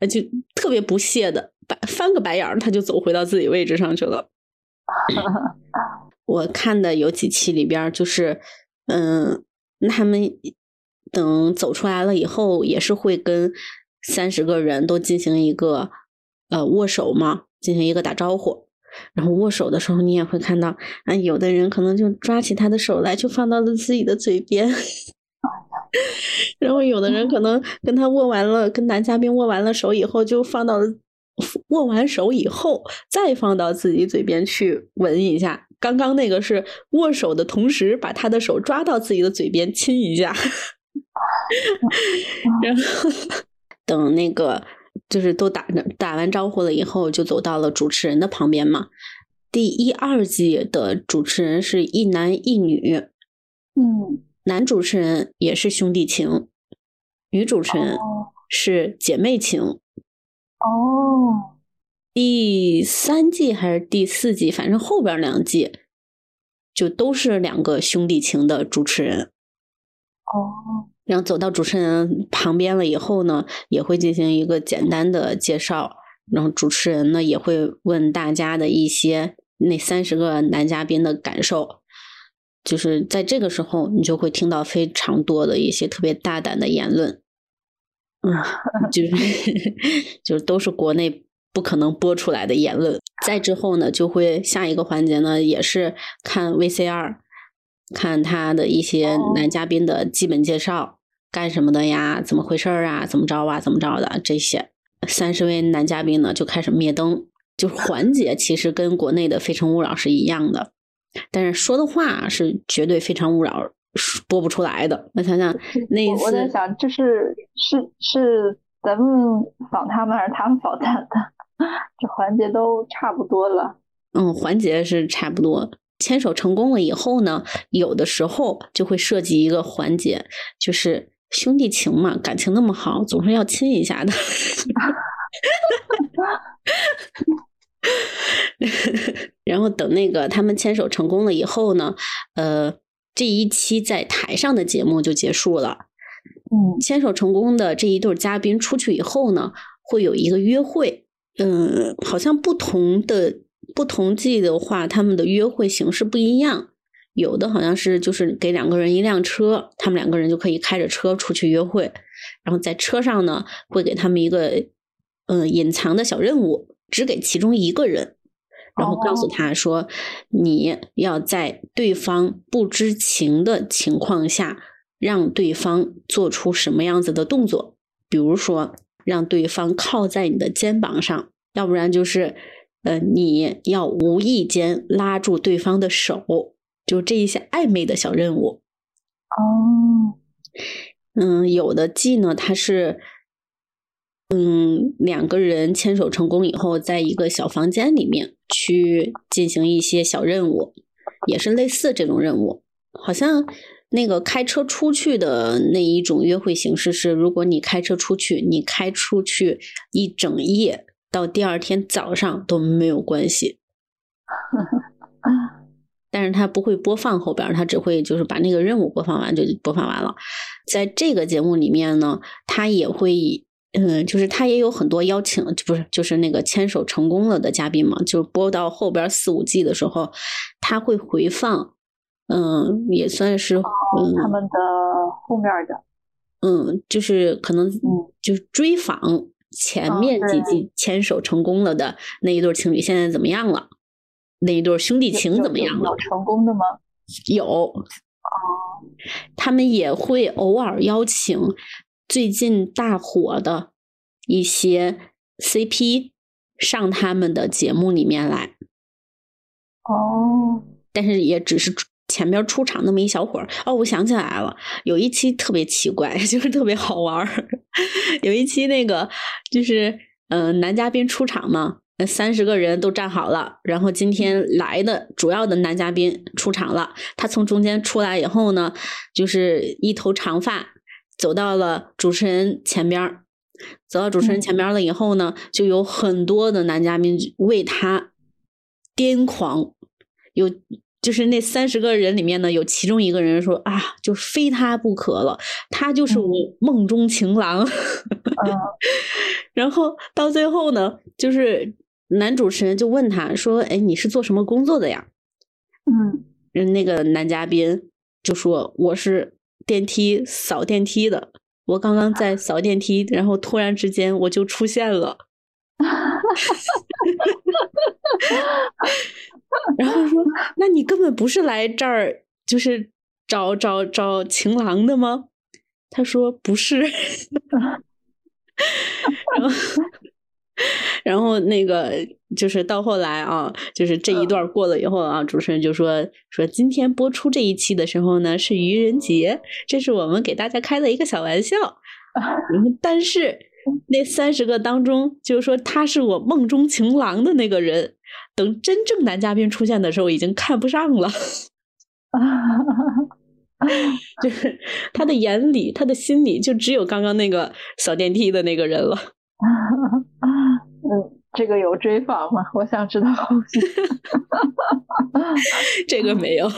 就特别不屑的白翻个白眼儿，他就走回到自己位置上去了。我看的有几期里边，就是嗯，他们等走出来了以后，也是会跟三十个人都进行一个呃握手嘛，进行一个打招呼。然后握手的时候，你也会看到，啊，有的人可能就抓起他的手来，就放到了自己的嘴边。然后有的人可能跟他握完了，跟男嘉宾握完了手以后，就放到了握完手以后，再放到自己嘴边去闻一下。刚刚那个是握手的同时，把他的手抓到自己的嘴边亲一下，然后等那个就是都打打完招呼了以后，就走到了主持人的旁边嘛。第一、二季的主持人是一男一女，嗯，男主持人也是兄弟情，女主持人是姐妹情。哦。第三季还是第四季，反正后边两季就都是两个兄弟情的主持人。哦，然后走到主持人旁边了以后呢，也会进行一个简单的介绍，然后主持人呢也会问大家的一些那三十个男嘉宾的感受。就是在这个时候，你就会听到非常多的一些特别大胆的言论。嗯，就是就是都是国内。不可能播出来的言论。再之后呢，就会下一个环节呢，也是看 VCR，看他的一些男嘉宾的基本介绍，干什么的呀？怎么回事啊？怎么着啊？怎么着的这些。三十位男嘉宾呢，就开始灭灯，就是环节其实跟国内的《非诚勿扰》是一样的，但是说的话是绝对《非诚勿扰》播不出来的。我想想，那一次我在想，这是是是咱们访他们，还是他们访咱的？这环节都差不多了，嗯，环节是差不多。牵手成功了以后呢，有的时候就会设计一个环节，就是兄弟情嘛，感情那么好，总是要亲一下的。然后等那个他们牵手成功了以后呢，呃，这一期在台上的节目就结束了。嗯，牵手成功的这一对嘉宾出去以后呢，会有一个约会。嗯，好像不同的不同季的话，他们的约会形式不一样。有的好像是就是给两个人一辆车，他们两个人就可以开着车出去约会。然后在车上呢，会给他们一个嗯隐藏的小任务，只给其中一个人，然后告诉他说，你要在对方不知情的情况下，让对方做出什么样子的动作，比如说。让对方靠在你的肩膀上，要不然就是，呃，你要无意间拉住对方的手，就这一些暧昧的小任务。哦，嗯，有的季呢，它是，嗯，两个人牵手成功以后，在一个小房间里面去进行一些小任务，也是类似这种任务，好像。那个开车出去的那一种约会形式是，如果你开车出去，你开出去一整夜，到第二天早上都没有关系。但是他不会播放后边，他只会就是把那个任务播放完就播放完了。在这个节目里面呢，他也会，嗯，就是他也有很多邀请，不是就是那个牵手成功了的嘉宾嘛，就是播到后边四五季的时候，他会回放。嗯，也算是嗯他们的后面的，嗯，就是可能嗯，就是追访前面几季牵手成功了的那一对情侣，现在怎么样了？那一对兄弟情怎么样了？有成功的吗？有哦，他们也会偶尔邀请最近大火的一些 CP 上他们的节目里面来。哦，但是也只是。前边出场那么一小会儿哦，我想起来了，有一期特别奇怪，就是特别好玩儿。有一期那个就是嗯，男嘉宾出场嘛，三十个人都站好了，然后今天来的主要的男嘉宾出场了，他从中间出来以后呢，就是一头长发，走到了主持人前边走到主持人前边了以后呢，就有很多的男嘉宾为他癫狂，有。就是那三十个人里面呢，有其中一个人说啊，就非他不可了，他就是我梦中情郎。然后到最后呢，就是男主持人就问他说：“哎，你是做什么工作的呀？”嗯，人那个男嘉宾就说：“我是电梯扫电梯的，我刚刚在扫电梯，然后突然之间我就出现了。”然后说：“那你根本不是来这儿，就是找找找情郎的吗？”他说：“不是。”然后，然后那个就是到后来啊，就是这一段过了以后啊，主持人就说说今天播出这一期的时候呢是愚人节，这是我们给大家开的一个小玩笑。但是那三十个当中，就是说他是我梦中情郎的那个人，等真正男嘉宾出现的时候，已经看不上了。就是他的眼里，他的心里就只有刚刚那个扫电梯的那个人了。嗯，这个有追访吗？我想知道。这个没有。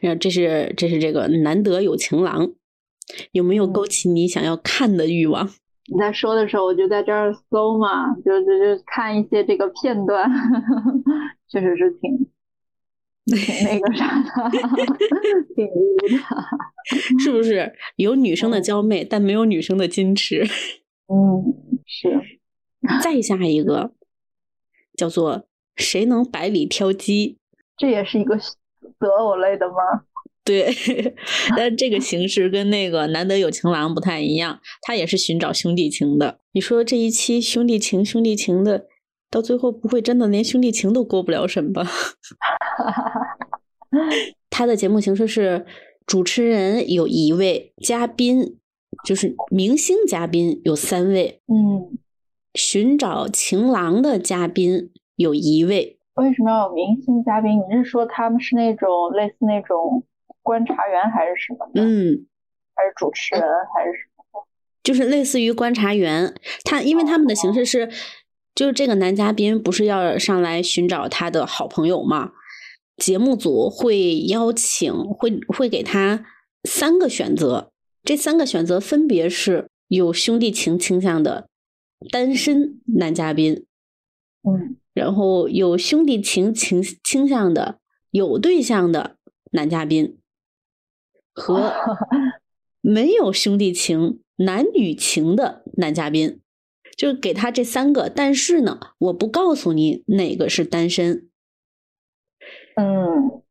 然后这是这是这个难得有情郎，有没有勾起你想要看的欲望？你在说的时候，我就在这儿搜嘛，就就就看一些这个片段，确实是挺。挺那个啥的，挺污的，是不是？有女生的娇媚，但没有女生的矜持。嗯，是。再下一个，叫做“谁能百里挑鸡”，这也是一个择偶类的吗？对，但这个形式跟那个“难得有情郎”不太一样，他也是寻找兄弟情的。你说这一期兄弟情，兄弟情的。到最后不会真的连兄弟情都过不了审吧？他的节目形式是主持人有一位，嘉宾就是明星嘉宾有三位，嗯，寻找情郎的嘉宾有一位。为什么要有明星嘉宾？你是说他们是那种类似那种观察员还是什么？嗯，还是主持人还是什么？就是类似于观察员，他因为他们的形式是。就是这个男嘉宾不是要上来寻找他的好朋友吗？节目组会邀请，会会给他三个选择，这三个选择分别是有兄弟情倾向的单身男嘉宾，嗯，然后有兄弟情情倾向的有对象的男嘉宾，和没有兄弟情男女情的男嘉宾。就给他这三个，但是呢，我不告诉你哪个是单身。嗯，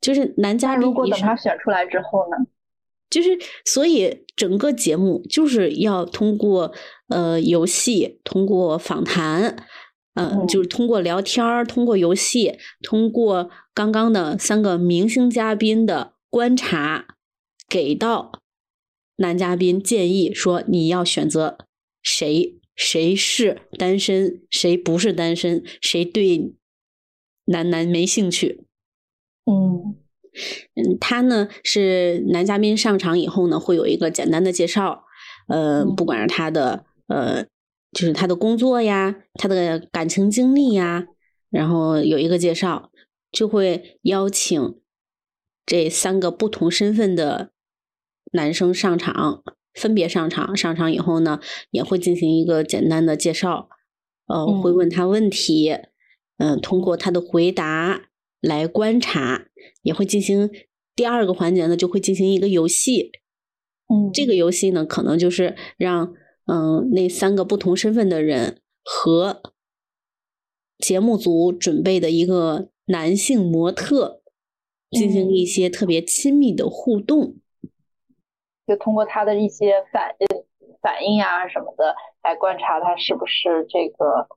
就是男嘉宾。如果等他选出来之后呢？就是所以整个节目就是要通过呃游戏，通过访谈，呃，就是通过聊天儿，通过游戏，通过刚刚的三个明星嘉宾的观察，给到男嘉宾建议说你要选择谁。谁是单身，谁不是单身，谁对男男没兴趣？嗯嗯，他呢是男嘉宾上场以后呢，会有一个简单的介绍，呃，不管是他的呃，就是他的工作呀，他的感情经历呀，然后有一个介绍，就会邀请这三个不同身份的男生上场。分别上场，上场以后呢，也会进行一个简单的介绍，呃，会问他问题，嗯，通过他的回答来观察，也会进行第二个环节呢，就会进行一个游戏，嗯，这个游戏呢，可能就是让嗯那三个不同身份的人和节目组准备的一个男性模特进行一些特别亲密的互动。就通过他的一些反反应啊什么的来观察他是不是这个，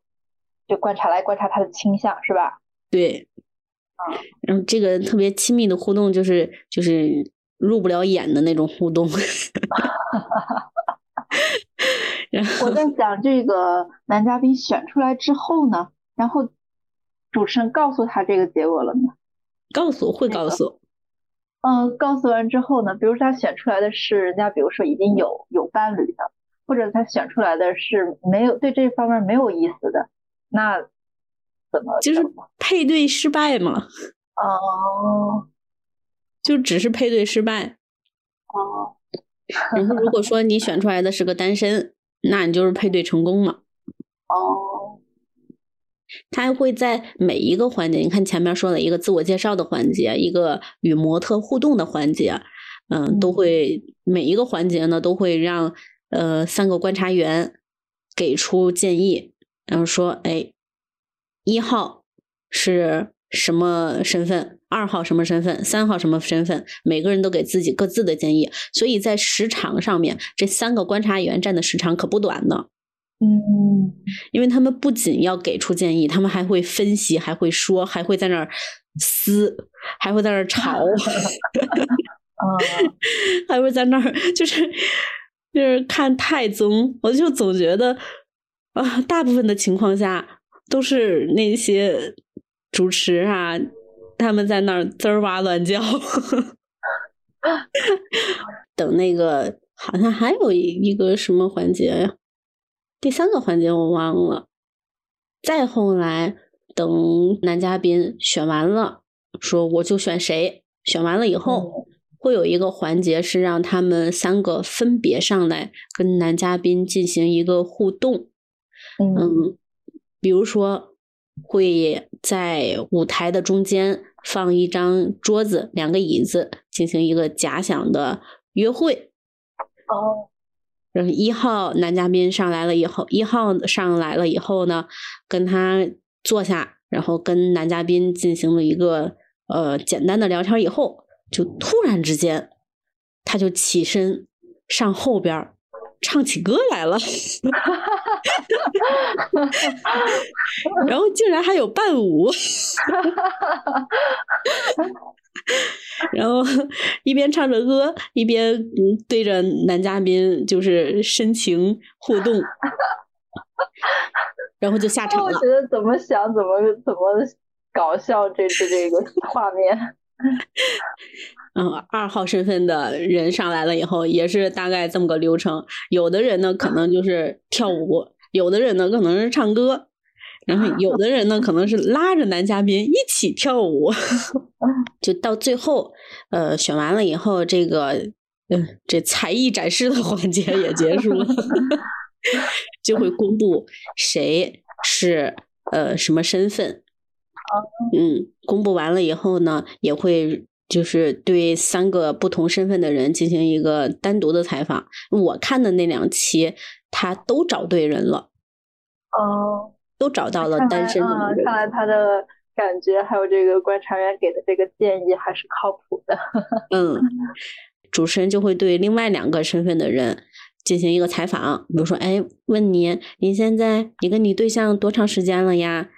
就观察来观察他的倾向是吧？对，啊，然后这个特别亲密的互动就是就是入不了眼的那种互动。我在想这个男嘉宾选出来之后呢，然后主持人告诉他这个结果了吗？告诉会告诉。嗯，告诉完之后呢，比如说他选出来的是人家，比如说已经有有伴侣的，或者他选出来的是没有对这方面没有意思的，那怎么就是配对失败嘛？哦，就只是配对失败。哦，然后如果说你选出来的是个单身，那你就是配对成功嘛？哦。他还会在每一个环节，你看前面说的一个自我介绍的环节，一个与模特互动的环节，嗯，都会每一个环节呢都会让呃三个观察员给出建议，然后说，哎，一号是什么身份，二号什么身份，三号什么身份，每个人都给自己各自的建议，所以在时长上面，这三个观察员占的时长可不短呢。嗯，因为他们不仅要给出建议，他们还会分析，还会说，还会在那儿撕，还会在那儿吵，还会在那儿就是就是看太宗，我就总觉得啊，大部分的情况下都是那些主持啊，他们在那儿滋儿哇乱叫。等那个好像还有一个什么环节呀？第三个环节我忘了。再后来，等男嘉宾选完了，说我就选谁。选完了以后，会有一个环节是让他们三个分别上来跟男嘉宾进行一个互动。嗯，比如说会在舞台的中间放一张桌子、两个椅子，进行一个假想的约会。哦。然后一号男嘉宾上来了以后，一号上来了以后呢，跟他坐下，然后跟男嘉宾进行了一个呃简单的聊天以后，就突然之间，他就起身上后边唱起歌来了，然后竟然还有伴舞。然后一边唱着歌，一边对着男嘉宾就是深情互动，然后就下场了。我觉得怎么想怎么怎么搞笑，这这这个画面。嗯，二号身份的人上来了以后，也是大概这么个流程。有的人呢，可能就是跳舞；有的人呢，可能是唱歌。然后有的人呢，可能是拉着男嘉宾一起跳舞，就到最后，呃，选完了以后，这个，嗯，这才艺展示的环节也结束了，就会公布谁是呃什么身份。嗯，公布完了以后呢，也会就是对三个不同身份的人进行一个单独的采访。我看的那两期，他都找对人了。哦。都找到了单身的人，看来他的感觉还有这个观察员给的这个建议还是靠谱的。嗯，主持人就会对另外两个身份的人进行一个采访，比如说，哎，问你，你现在你跟你对象多长时间了呀？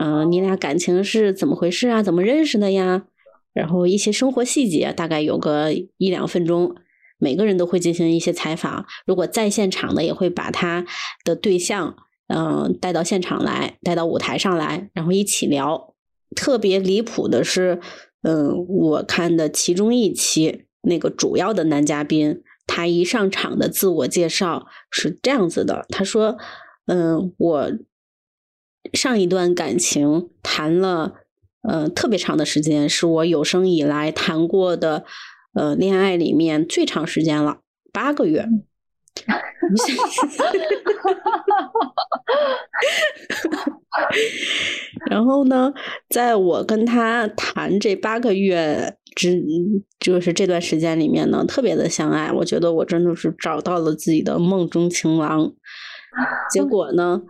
嗯，你俩感情是怎么回事啊？怎么认识的呀？然后一些生活细节，大概有个一两分钟，每个人都会进行一些采访。如果在现场的，也会把他的对象。嗯，带到现场来，带到舞台上来，然后一起聊。特别离谱的是，嗯，我看的其中一期那个主要的男嘉宾，他一上场的自我介绍是这样子的：他说，嗯，我上一段感情谈了，呃，特别长的时间，是我有生以来谈过的，呃，恋爱里面最长时间了，八个月。然后呢，在我跟他谈这八个月之，就是这段时间里面呢，特别的相爱。我觉得我真的是找到了自己的梦中情郎。结果呢，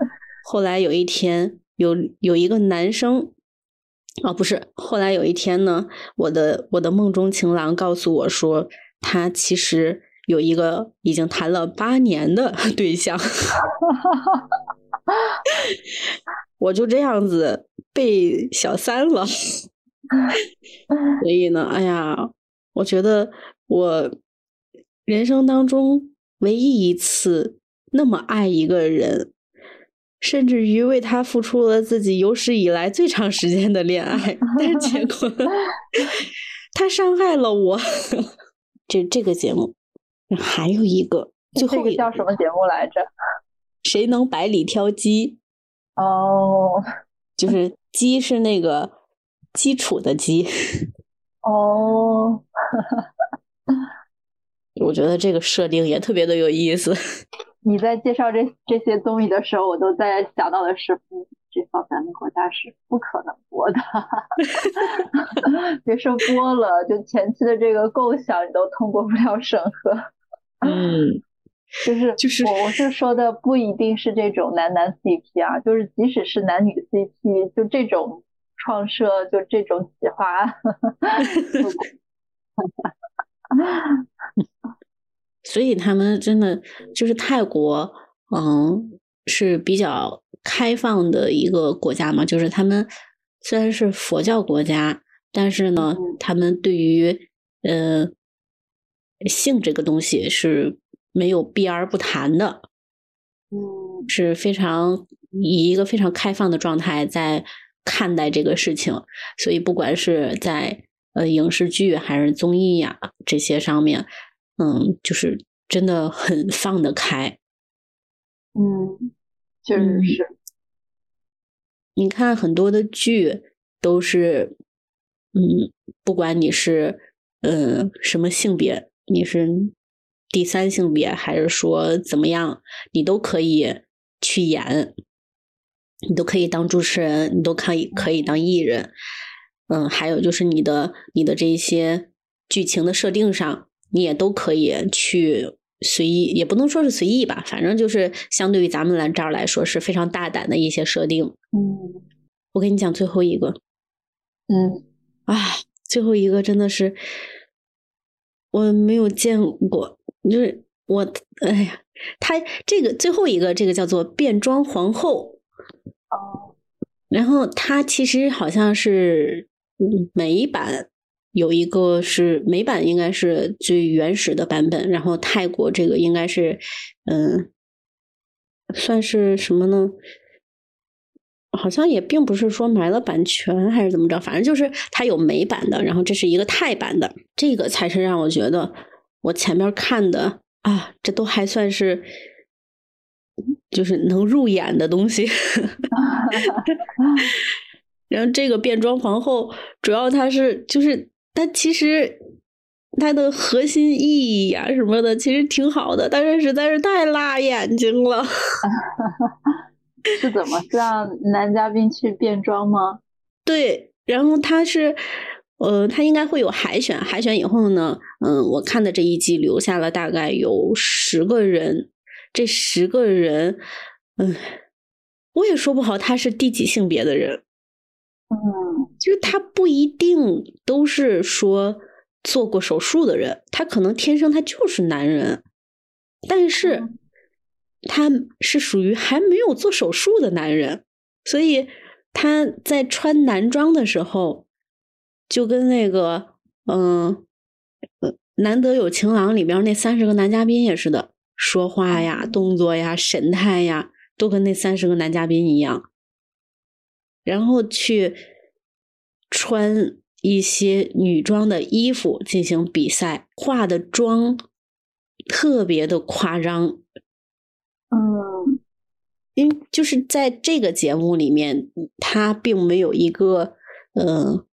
后来有一天，有有一个男生，哦，不是，后来有一天呢，我的我的梦中情郎告诉我说，他其实。有一个已经谈了八年的 对象，我就这样子被小三了。所以呢，哎呀，我觉得我人生当中唯一一次那么爱一个人，甚至于为他付出了自己有史以来最长时间的恋爱，但是结果 他伤害了我。这这个节目。还有一个，最后一个叫什么节目来着？谁能百里挑鸡？哦，就是鸡是那个基础的鸡。哦，我觉得这个设定也特别的有意思。你在介绍这这些综艺的时候，我都在想到的是，这放咱们国家是不可能播的。别说播了，就前期的这个构想，你都通过不了审核。嗯，就是就是我我是说的不一定是这种男男 CP 啊，就是即使是男女 CP，就这种创设，就这种企划，所以他们真的就是泰国，嗯，是比较开放的一个国家嘛，就是他们虽然是佛教国家，但是呢，他们对于呃性这个东西是没有避而不谈的，嗯，是非常以一个非常开放的状态在看待这个事情，所以不管是在呃影视剧还是综艺呀这些上面，嗯，就是真的很放得开。嗯，确实是。你看很多的剧都是，嗯，不管你是嗯什么性别，你是第三性别还是说怎么样，你都可以去演，你都可以当主持人，你都可以可以当艺人。嗯，还有就是你的你的这些剧情的设定上，你也都可以去。随意也不能说是随意吧，反正就是相对于咱们来这儿来说是非常大胆的一些设定。嗯，我给你讲最后一个。嗯，啊，最后一个真的是我没有见过，就是我哎呀，他这个最后一个这个叫做变装皇后。哦，然后他其实好像是每一版。有一个是美版，应该是最原始的版本。然后泰国这个应该是，嗯，算是什么呢？好像也并不是说买了版权还是怎么着，反正就是它有美版的。然后这是一个泰版的，这个才是让我觉得我前面看的啊，这都还算是就是能入眼的东西。然后这个变装皇后，主要它是就是。它其实它的核心意义呀什么的，其实挺好的，但是实在是太辣眼睛了。是怎么是让男嘉宾去变装吗？对，然后他是呃，他应该会有海选，海选以后呢，嗯，我看的这一季留下了大概有十个人，这十个人，嗯，我也说不好他是第几性别的人。嗯，就是他不一定都是说做过手术的人，他可能天生他就是男人，但是他是属于还没有做手术的男人，所以他在穿男装的时候，就跟那个嗯，难得有情郎里边那三十个男嘉宾也是的，说话呀、动作呀、神态呀，都跟那三十个男嘉宾一样。然后去穿一些女装的衣服进行比赛，化的妆特别的夸张。嗯，因就是在这个节目里面，它并没有一个呃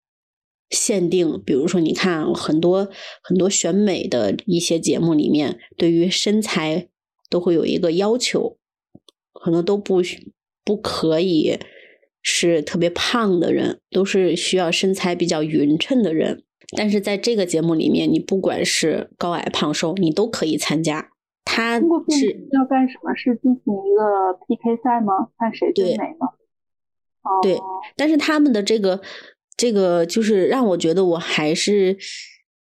限定。比如说，你看很多很多选美的一些节目里面，对于身材都会有一个要求，可能都不不可以。是特别胖的人，都是需要身材比较匀称的人。但是在这个节目里面，你不管是高矮胖瘦，你都可以参加。他是要干什么？是进行一个 PK 赛吗？看谁最美吗？对。但是他们的这个这个，就是让我觉得我还是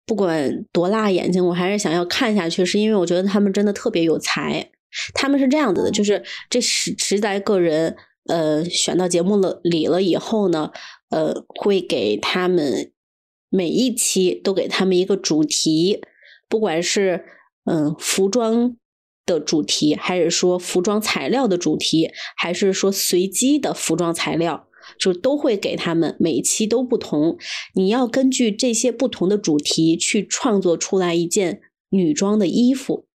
不管多辣眼睛，我还是想要看下去，是因为我觉得他们真的特别有才。他们是这样子的，就是这十十来个人。呃，选到节目了里了以后呢，呃，会给他们每一期都给他们一个主题，不管是嗯服装的主题，还是说服装材料的主题，还是说随机的服装材料，就都会给他们每期都不同。你要根据这些不同的主题去创作出来一件女装的衣服。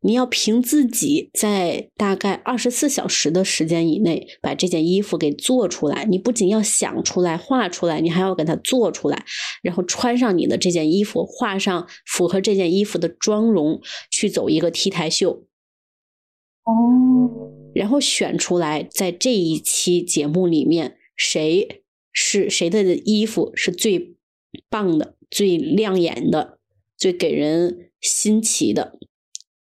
你要凭自己在大概二十四小时的时间以内把这件衣服给做出来。你不仅要想出来、画出来，你还要给它做出来，然后穿上你的这件衣服，画上符合这件衣服的妆容，去走一个 T 台秀。哦，然后选出来，在这一期节目里面，谁是谁的衣服是最棒的、最亮眼的、最给人新奇的。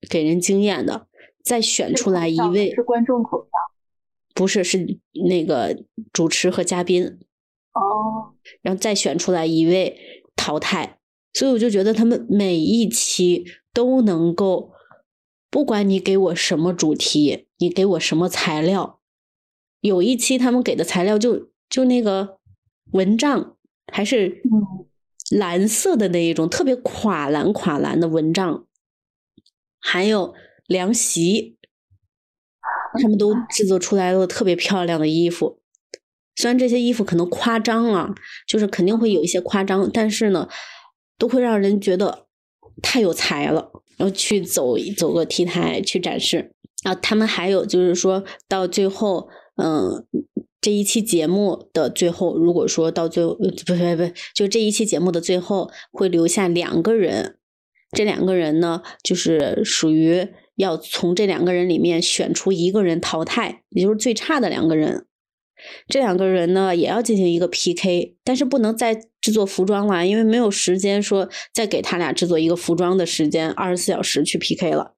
给人惊艳的，再选出来一位是观众口票，不是是那个主持和嘉宾哦，然后再选出来一位淘汰，所以我就觉得他们每一期都能够不管你给我什么主题，你给我什么材料，有一期他们给的材料就就那个蚊帐，还是蓝色的那一种，特别垮蓝垮蓝的蚊帐，还有凉席，他们都制作出来了特别漂亮的衣服。虽然这些衣服可能夸张了，就是肯定会有一些夸张，但是呢，都会让人觉得太有才了。然后去走走个 T 台去展示啊，他们还有就是说到最后，嗯，这一期节目的最后，如果说到最后，不不不，就这一期节目的最后会留下两个人，这两个人呢，就是属于要从这两个人里面选出一个人淘汰，也就是最差的两个人。这两个人呢，也要进行一个 PK，但是不能再制作服装了，因为没有时间说再给他俩制作一个服装的时间，二十四小时去 PK 了。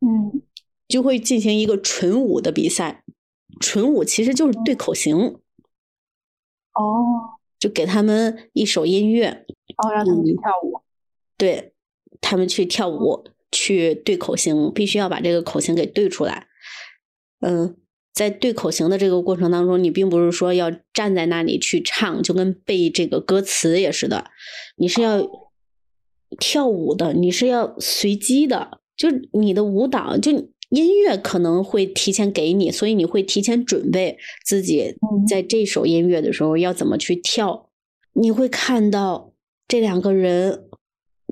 嗯，就会进行一个纯舞的比赛，纯舞其实就是对口型。哦，就给他们一首音乐，哦，让他们去跳舞，对他们去跳舞，去对口型，必须要把这个口型给对出来。嗯。在对口型的这个过程当中，你并不是说要站在那里去唱，就跟背这个歌词也是的，你是要跳舞的，你是要随机的，就你的舞蹈，就音乐可能会提前给你，所以你会提前准备自己在这首音乐的时候要怎么去跳，你会看到这两个人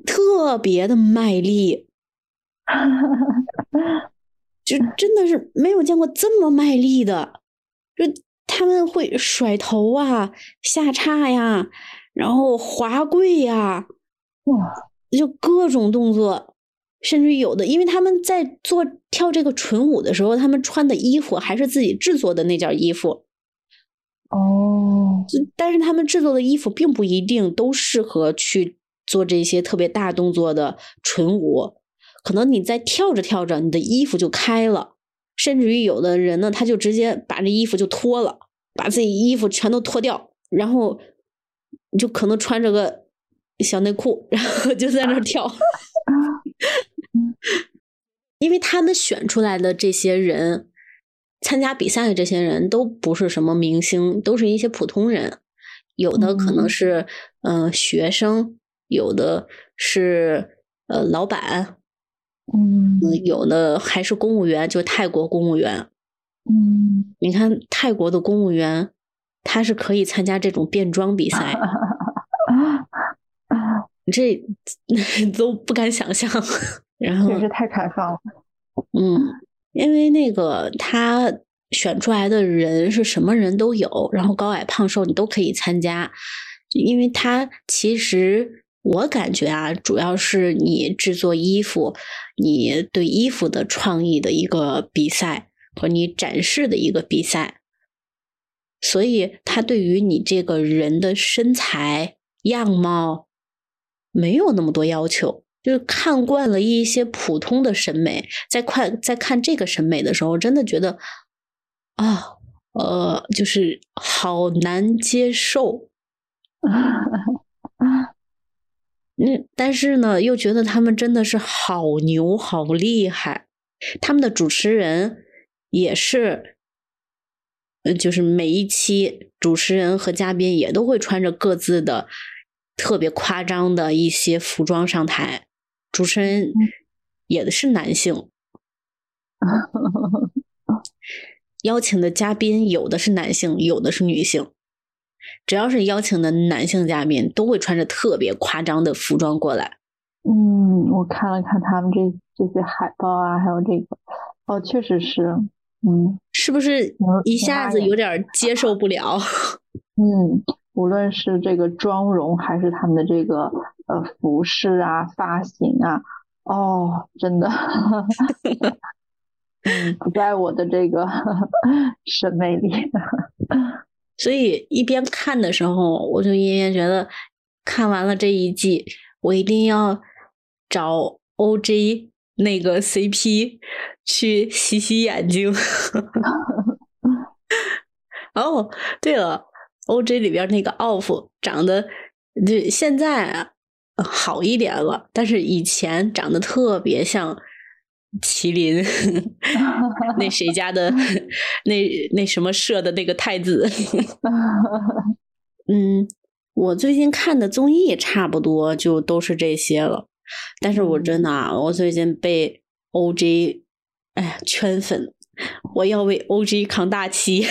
特别的卖力。就真的是没有见过这么卖力的，就他们会甩头啊、下叉呀，然后滑跪呀，哇，就各种动作，甚至有的，因为他们在做跳这个纯舞的时候，他们穿的衣服还是自己制作的那件衣服，哦，但是他们制作的衣服并不一定都适合去做这些特别大动作的纯舞。可能你在跳着跳着，你的衣服就开了，甚至于有的人呢，他就直接把这衣服就脱了，把自己衣服全都脱掉，然后就可能穿着个小内裤，然后就在那跳。因为他们选出来的这些人，参加比赛的这些人都不是什么明星，都是一些普通人，有的可能是嗯学生，有的是呃老板。嗯，有的还是公务员，就泰国公务员。嗯，你看泰国的公务员，他是可以参加这种变装比赛，这 都不敢想象。然后真是太开放了。嗯，因为那个他选出来的人是什么人都有，然后高矮胖瘦你都可以参加，因为他其实。我感觉啊，主要是你制作衣服，你对衣服的创意的一个比赛和你展示的一个比赛，所以他对于你这个人的身材样貌没有那么多要求，就是看惯了一些普通的审美，在看在看这个审美的时候，真的觉得啊，呃，就是好难接受。嗯，但是呢，又觉得他们真的是好牛、好厉害。他们的主持人也是，嗯，就是每一期主持人和嘉宾也都会穿着各自的特别夸张的一些服装上台。主持人也是男性，邀请的嘉宾有的是男性，有的是女性。只要是邀请的男性嘉宾，都会穿着特别夸张的服装过来。嗯，我看了看他们这这些海报啊，还有这个，哦，确实是，嗯，是不是一下子有点接受不了？嗯，无论是这个妆容，还是他们的这个呃服饰啊、发型啊，哦，真的，嗯，不在我的这个审美里。所以一边看的时候，我就一边觉得，看完了这一季，我一定要找 OJ 那个 CP 去洗洗眼睛。哦，对了，OJ 里边那个 Off 长得，就现在好一点了，但是以前长得特别像麒麟，那谁家的 那那什么社的那个太子。嗯，我最近看的综艺差不多就都是这些了，但是我真的啊，我最近被 OJ 哎呀圈粉，我要为 OJ 扛大旗。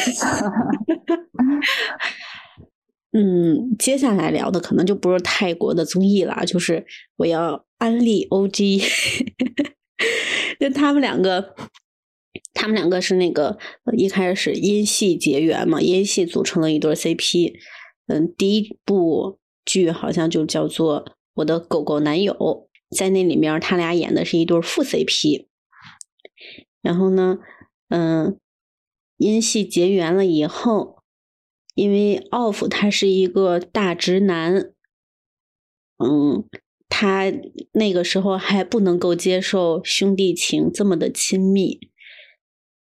嗯，接下来聊的可能就不是泰国的综艺了，就是我要安利 OG，就他们两个，他们两个是那个一开始因戏结缘嘛，因戏组成了一对 CP。嗯，第一部剧好像就叫做《我的狗狗男友》，在那里面他俩演的是一对副 CP。然后呢，嗯，因戏结缘了以后。因为 Off 他是一个大直男，嗯，他那个时候还不能够接受兄弟情这么的亲密，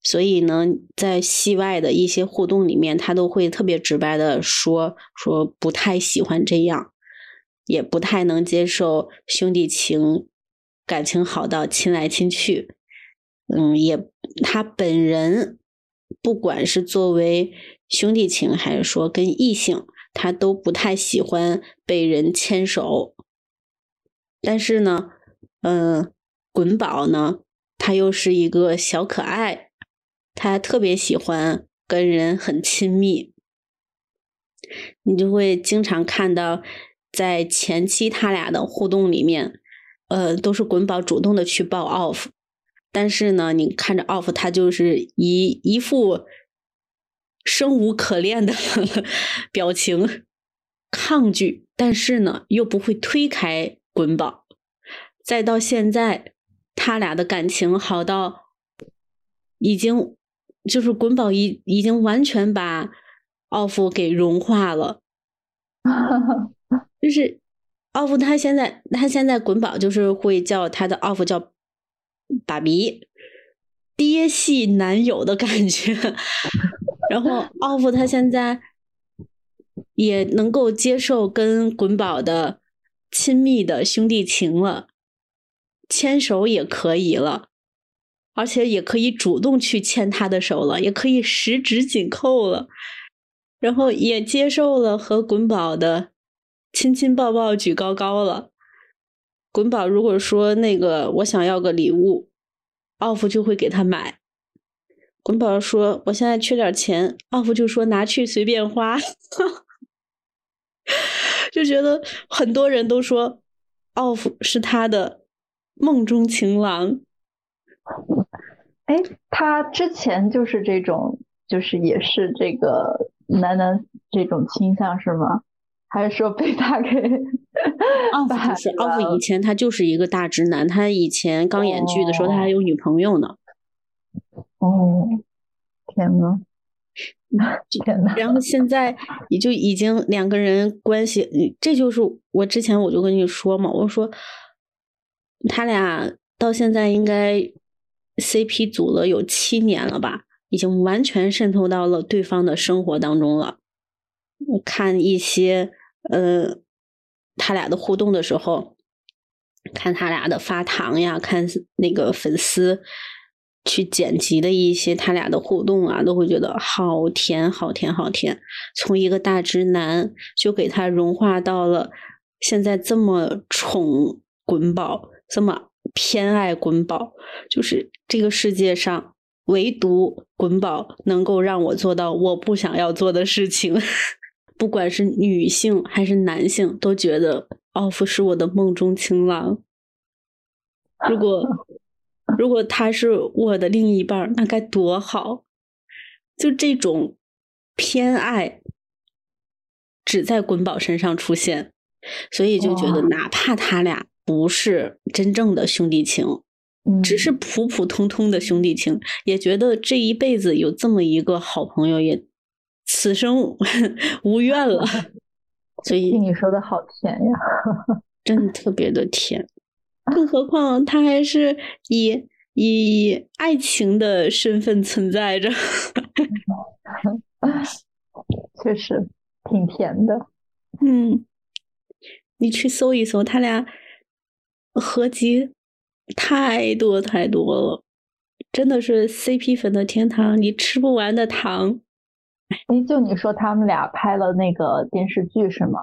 所以呢，在戏外的一些互动里面，他都会特别直白的说说不太喜欢这样，也不太能接受兄弟情，感情好到亲来亲去，嗯，也他本人不管是作为。兄弟情还是说跟异性，他都不太喜欢被人牵手。但是呢，嗯，滚宝呢，他又是一个小可爱，他特别喜欢跟人很亲密。你就会经常看到，在前期他俩的互动里面，呃，都是滚宝主动的去抱 off，但是呢，你看着 off，他就是一一副。生无可恋的 表情，抗拒，但是呢，又不会推开滚宝。再到现在，他俩的感情好到已经，就是滚宝已已经完全把奥夫给融化了。就是奥夫，他现在他现在滚宝就是会叫他的奥夫叫爸比，爹系男友的感觉。然后奥夫他现在也能够接受跟滚宝的亲密的兄弟情了，牵手也可以了，而且也可以主动去牵他的手了，也可以十指紧扣了，然后也接受了和滚宝的亲亲抱抱举高高了。滚宝如果说那个我想要个礼物，奥夫就会给他买。滚宝说：“我现在缺点钱。”奥夫就说：“拿去随便花。” 就觉得很多人都说奥夫是他的梦中情郎。哎，他之前就是这种，就是也是这个男男这种倾向是吗？还是说被他给？奥夫不是奥夫，以前他就是一个大直男。他以前刚演剧的时候，他还有女朋友呢。哦，天呐，天呐！然后现在也就已经两个人关系，这就是我之前我就跟你说嘛，我说他俩到现在应该 CP 组了有七年了吧，已经完全渗透到了对方的生活当中了。我看一些呃他俩的互动的时候，看他俩的发糖呀，看那个粉丝。去剪辑的一些他俩的互动啊，都会觉得好甜，好甜，好甜。从一个大直男，就给他融化到了现在这么宠滚宝，这么偏爱滚宝。就是这个世界上，唯独滚宝能够让我做到我不想要做的事情。不管是女性还是男性，都觉得奥夫是我的梦中情郎。如果。如果他是我的另一半，那该多好！就这种偏爱，只在滚宝身上出现，所以就觉得，哪怕他俩不是真正的兄弟情，只是普普通通的兄弟情，也觉得这一辈子有这么一个好朋友，也此生无 怨了。所以你说的好甜呀，真的特别的甜。更何况他还是以以爱情的身份存在着，确实挺甜的。嗯，你去搜一搜他俩合集太多太多了，真的是 CP 粉的天堂，你吃不完的糖。哎，就你说他们俩拍了那个电视剧是吗？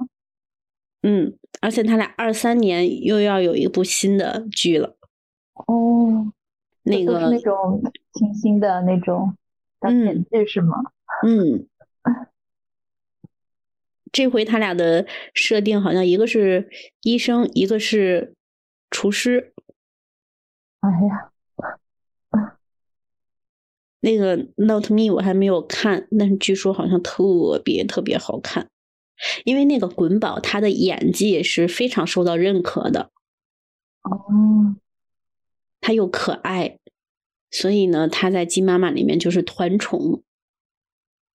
嗯，而且他俩二三年又要有一部新的剧了。哦，那个那种清新的那种短片剧是吗？嗯，这回他俩的设定好像一个是医生，一个是厨师。哎呀。那个《Not Me》我还没有看，但是据说好像特别特别好看，因为那个滚宝他的演技也是非常受到认可的。哦，他又可爱，所以呢，他在《金妈妈》里面就是团宠，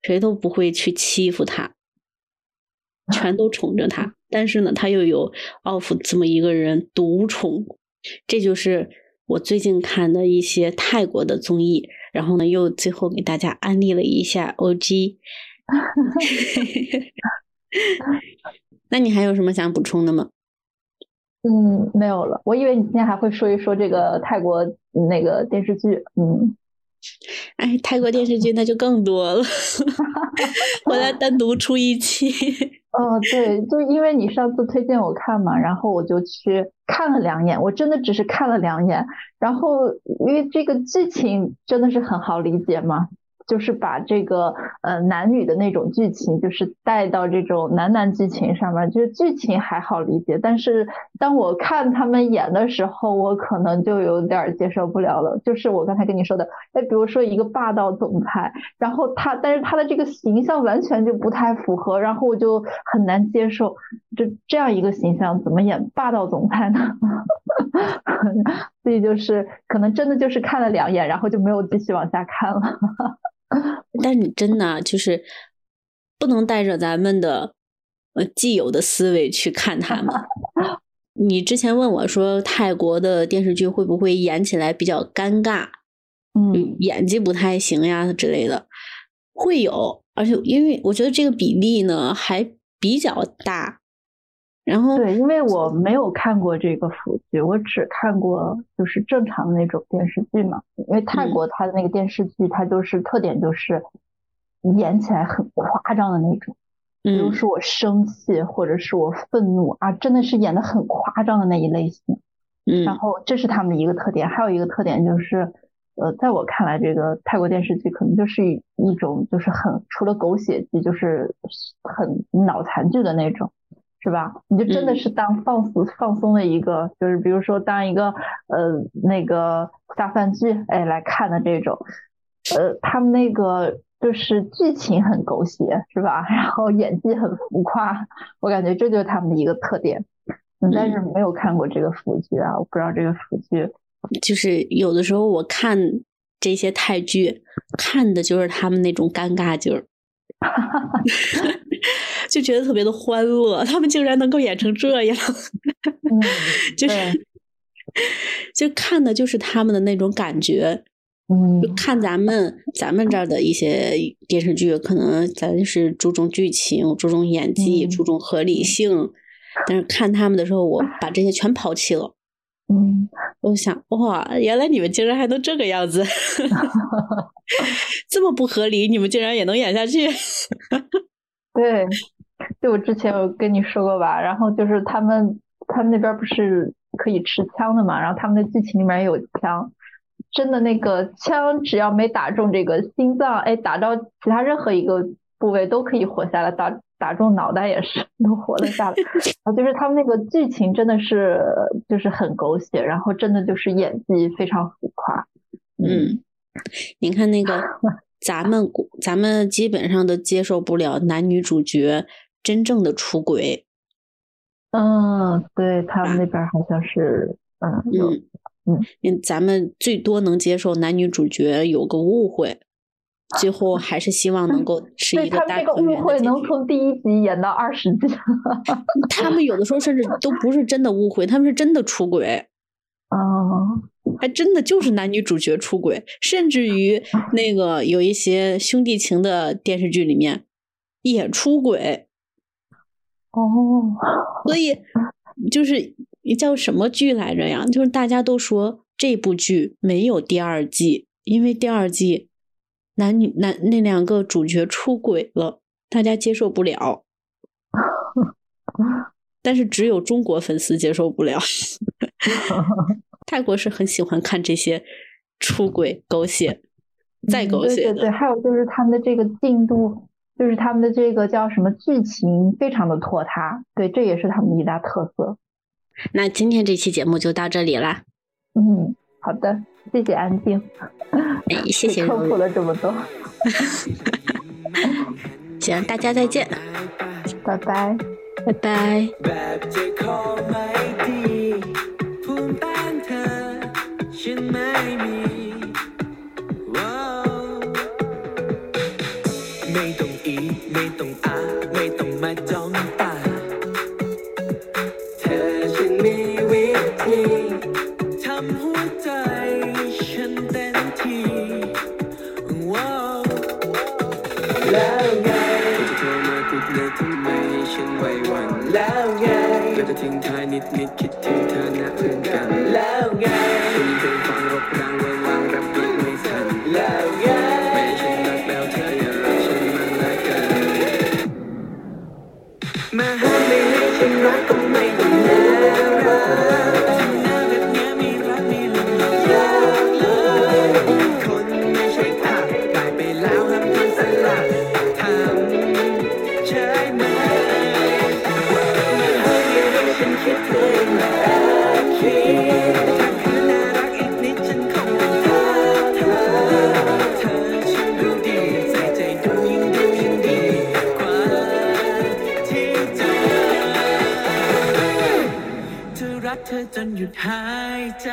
谁都不会去欺负他，全都宠着他。但是呢，他又有奥夫这么一个人独宠，这就是我最近看的一些泰国的综艺。然后呢，又最后给大家安利了一下 OG。那你还有什么想补充的吗？嗯，没有了。我以为你今天还会说一说这个泰国那个电视剧。嗯，哎，泰国电视剧那就更多了，我来单独出一期。哦，对，就因为你上次推荐我看嘛，然后我就去看了两眼，我真的只是看了两眼，然后因为这个剧情真的是很好理解嘛。就是把这个呃男女的那种剧情，就是带到这种男男剧情上面，就是剧情还好理解，但是当我看他们演的时候，我可能就有点接受不了了。就是我刚才跟你说的，哎，比如说一个霸道总裁，然后他，但是他的这个形象完全就不太符合，然后我就很难接受，这这样一个形象怎么演霸道总裁呢？所以就是可能真的就是看了两眼，然后就没有继续往下看了。但你真的就是不能带着咱们的呃既有的思维去看他们。你之前问我说泰国的电视剧会不会演起来比较尴尬，嗯，演技不太行呀之类的，会有，而且因为我觉得这个比例呢还比较大。然后对，因为我没有看过这个腐剧，我只看过就是正常的那种电视剧嘛。因为泰国它的那个电视剧，它就是特点就是演起来很夸张的那种，比如说我生气或者是我愤怒啊，真的是演的很夸张的那一类型。嗯，然后这是他们的一个特点，还有一个特点就是，呃，在我看来，这个泰国电视剧可能就是一种就是很除了狗血剧，就是很脑残剧的那种。是吧？你就真的是当放肆放松的一个，就是比如说当一个呃那个下饭剧哎来看的这种，呃，他们那个就是剧情很狗血，是吧？然后演技很浮夸，我感觉这就是他们的一个特点。但是没有看过这个腐剧啊，我不知道这个腐剧。就是有的时候我看这些泰剧，看的就是他们那种尴尬劲儿。就觉得特别的欢乐，他们竟然能够演成这样，就是就看的就是他们的那种感觉。嗯，就看咱们咱们这儿的一些电视剧，可能咱是注重剧情、注重演技、注重合理性，但是看他们的时候，我把这些全抛弃了。嗯，我想哇，原来你们竟然还能这个样子，这么不合理，你们竟然也能演下去。对。就我之前有跟你说过吧，然后就是他们他们那边不是可以持枪的嘛，然后他们的剧情里面有枪，真的那个枪只要没打中这个心脏，哎，打到其他任何一个部位都可以活下来，打打中脑袋也是 能活得下来。啊，就是他们那个剧情真的是就是很狗血，然后真的就是演技非常浮夸。嗯，你看那个咱们咱们基本上都接受不了男女主角。真正的出轨，嗯，对他们那边好像是，嗯，嗯，嗯，咱们最多能接受男女主角有个误会，最后 还是希望能够是一个大团圆的误会能从第一集演到二十集，他们有的时候甚至都不是真的误会，他们是真的出轨，哦，还真的就是男女主角出轨，甚至于那个有一些兄弟情的电视剧里面也出轨。哦，所以就是叫什么剧来着呀？就是大家都说这部剧没有第二季，因为第二季男女男那两个主角出轨了，大家接受不了。但是只有中国粉丝接受不了，泰国是很喜欢看这些出轨、狗血、再狗血的。对对对，还有就是他们的这个进度，就是他们的这个叫什么剧情，非常的拖沓。对，这也是他们的一大特色。那今天这期节目就到这里啦。嗯，好的，谢谢安静。哎，谢谢。科普了这么多。行，大家再见，拜拜。拜拜 ฉันไม่มีว้าวไม่ต้องอีไม่ต้องอาไม่ต้องมาจ้องตาเธอฉันมีวิธีทำหัวใจฉันเต็มที่ว้าวแล้วไงจะโทรมาติดเลยทำไมฉันไว้วันแล้วไงเราจะทิ้งท้ายนิดนิดคิดถึงเธอนะเพื่อนกัน ดหายใจ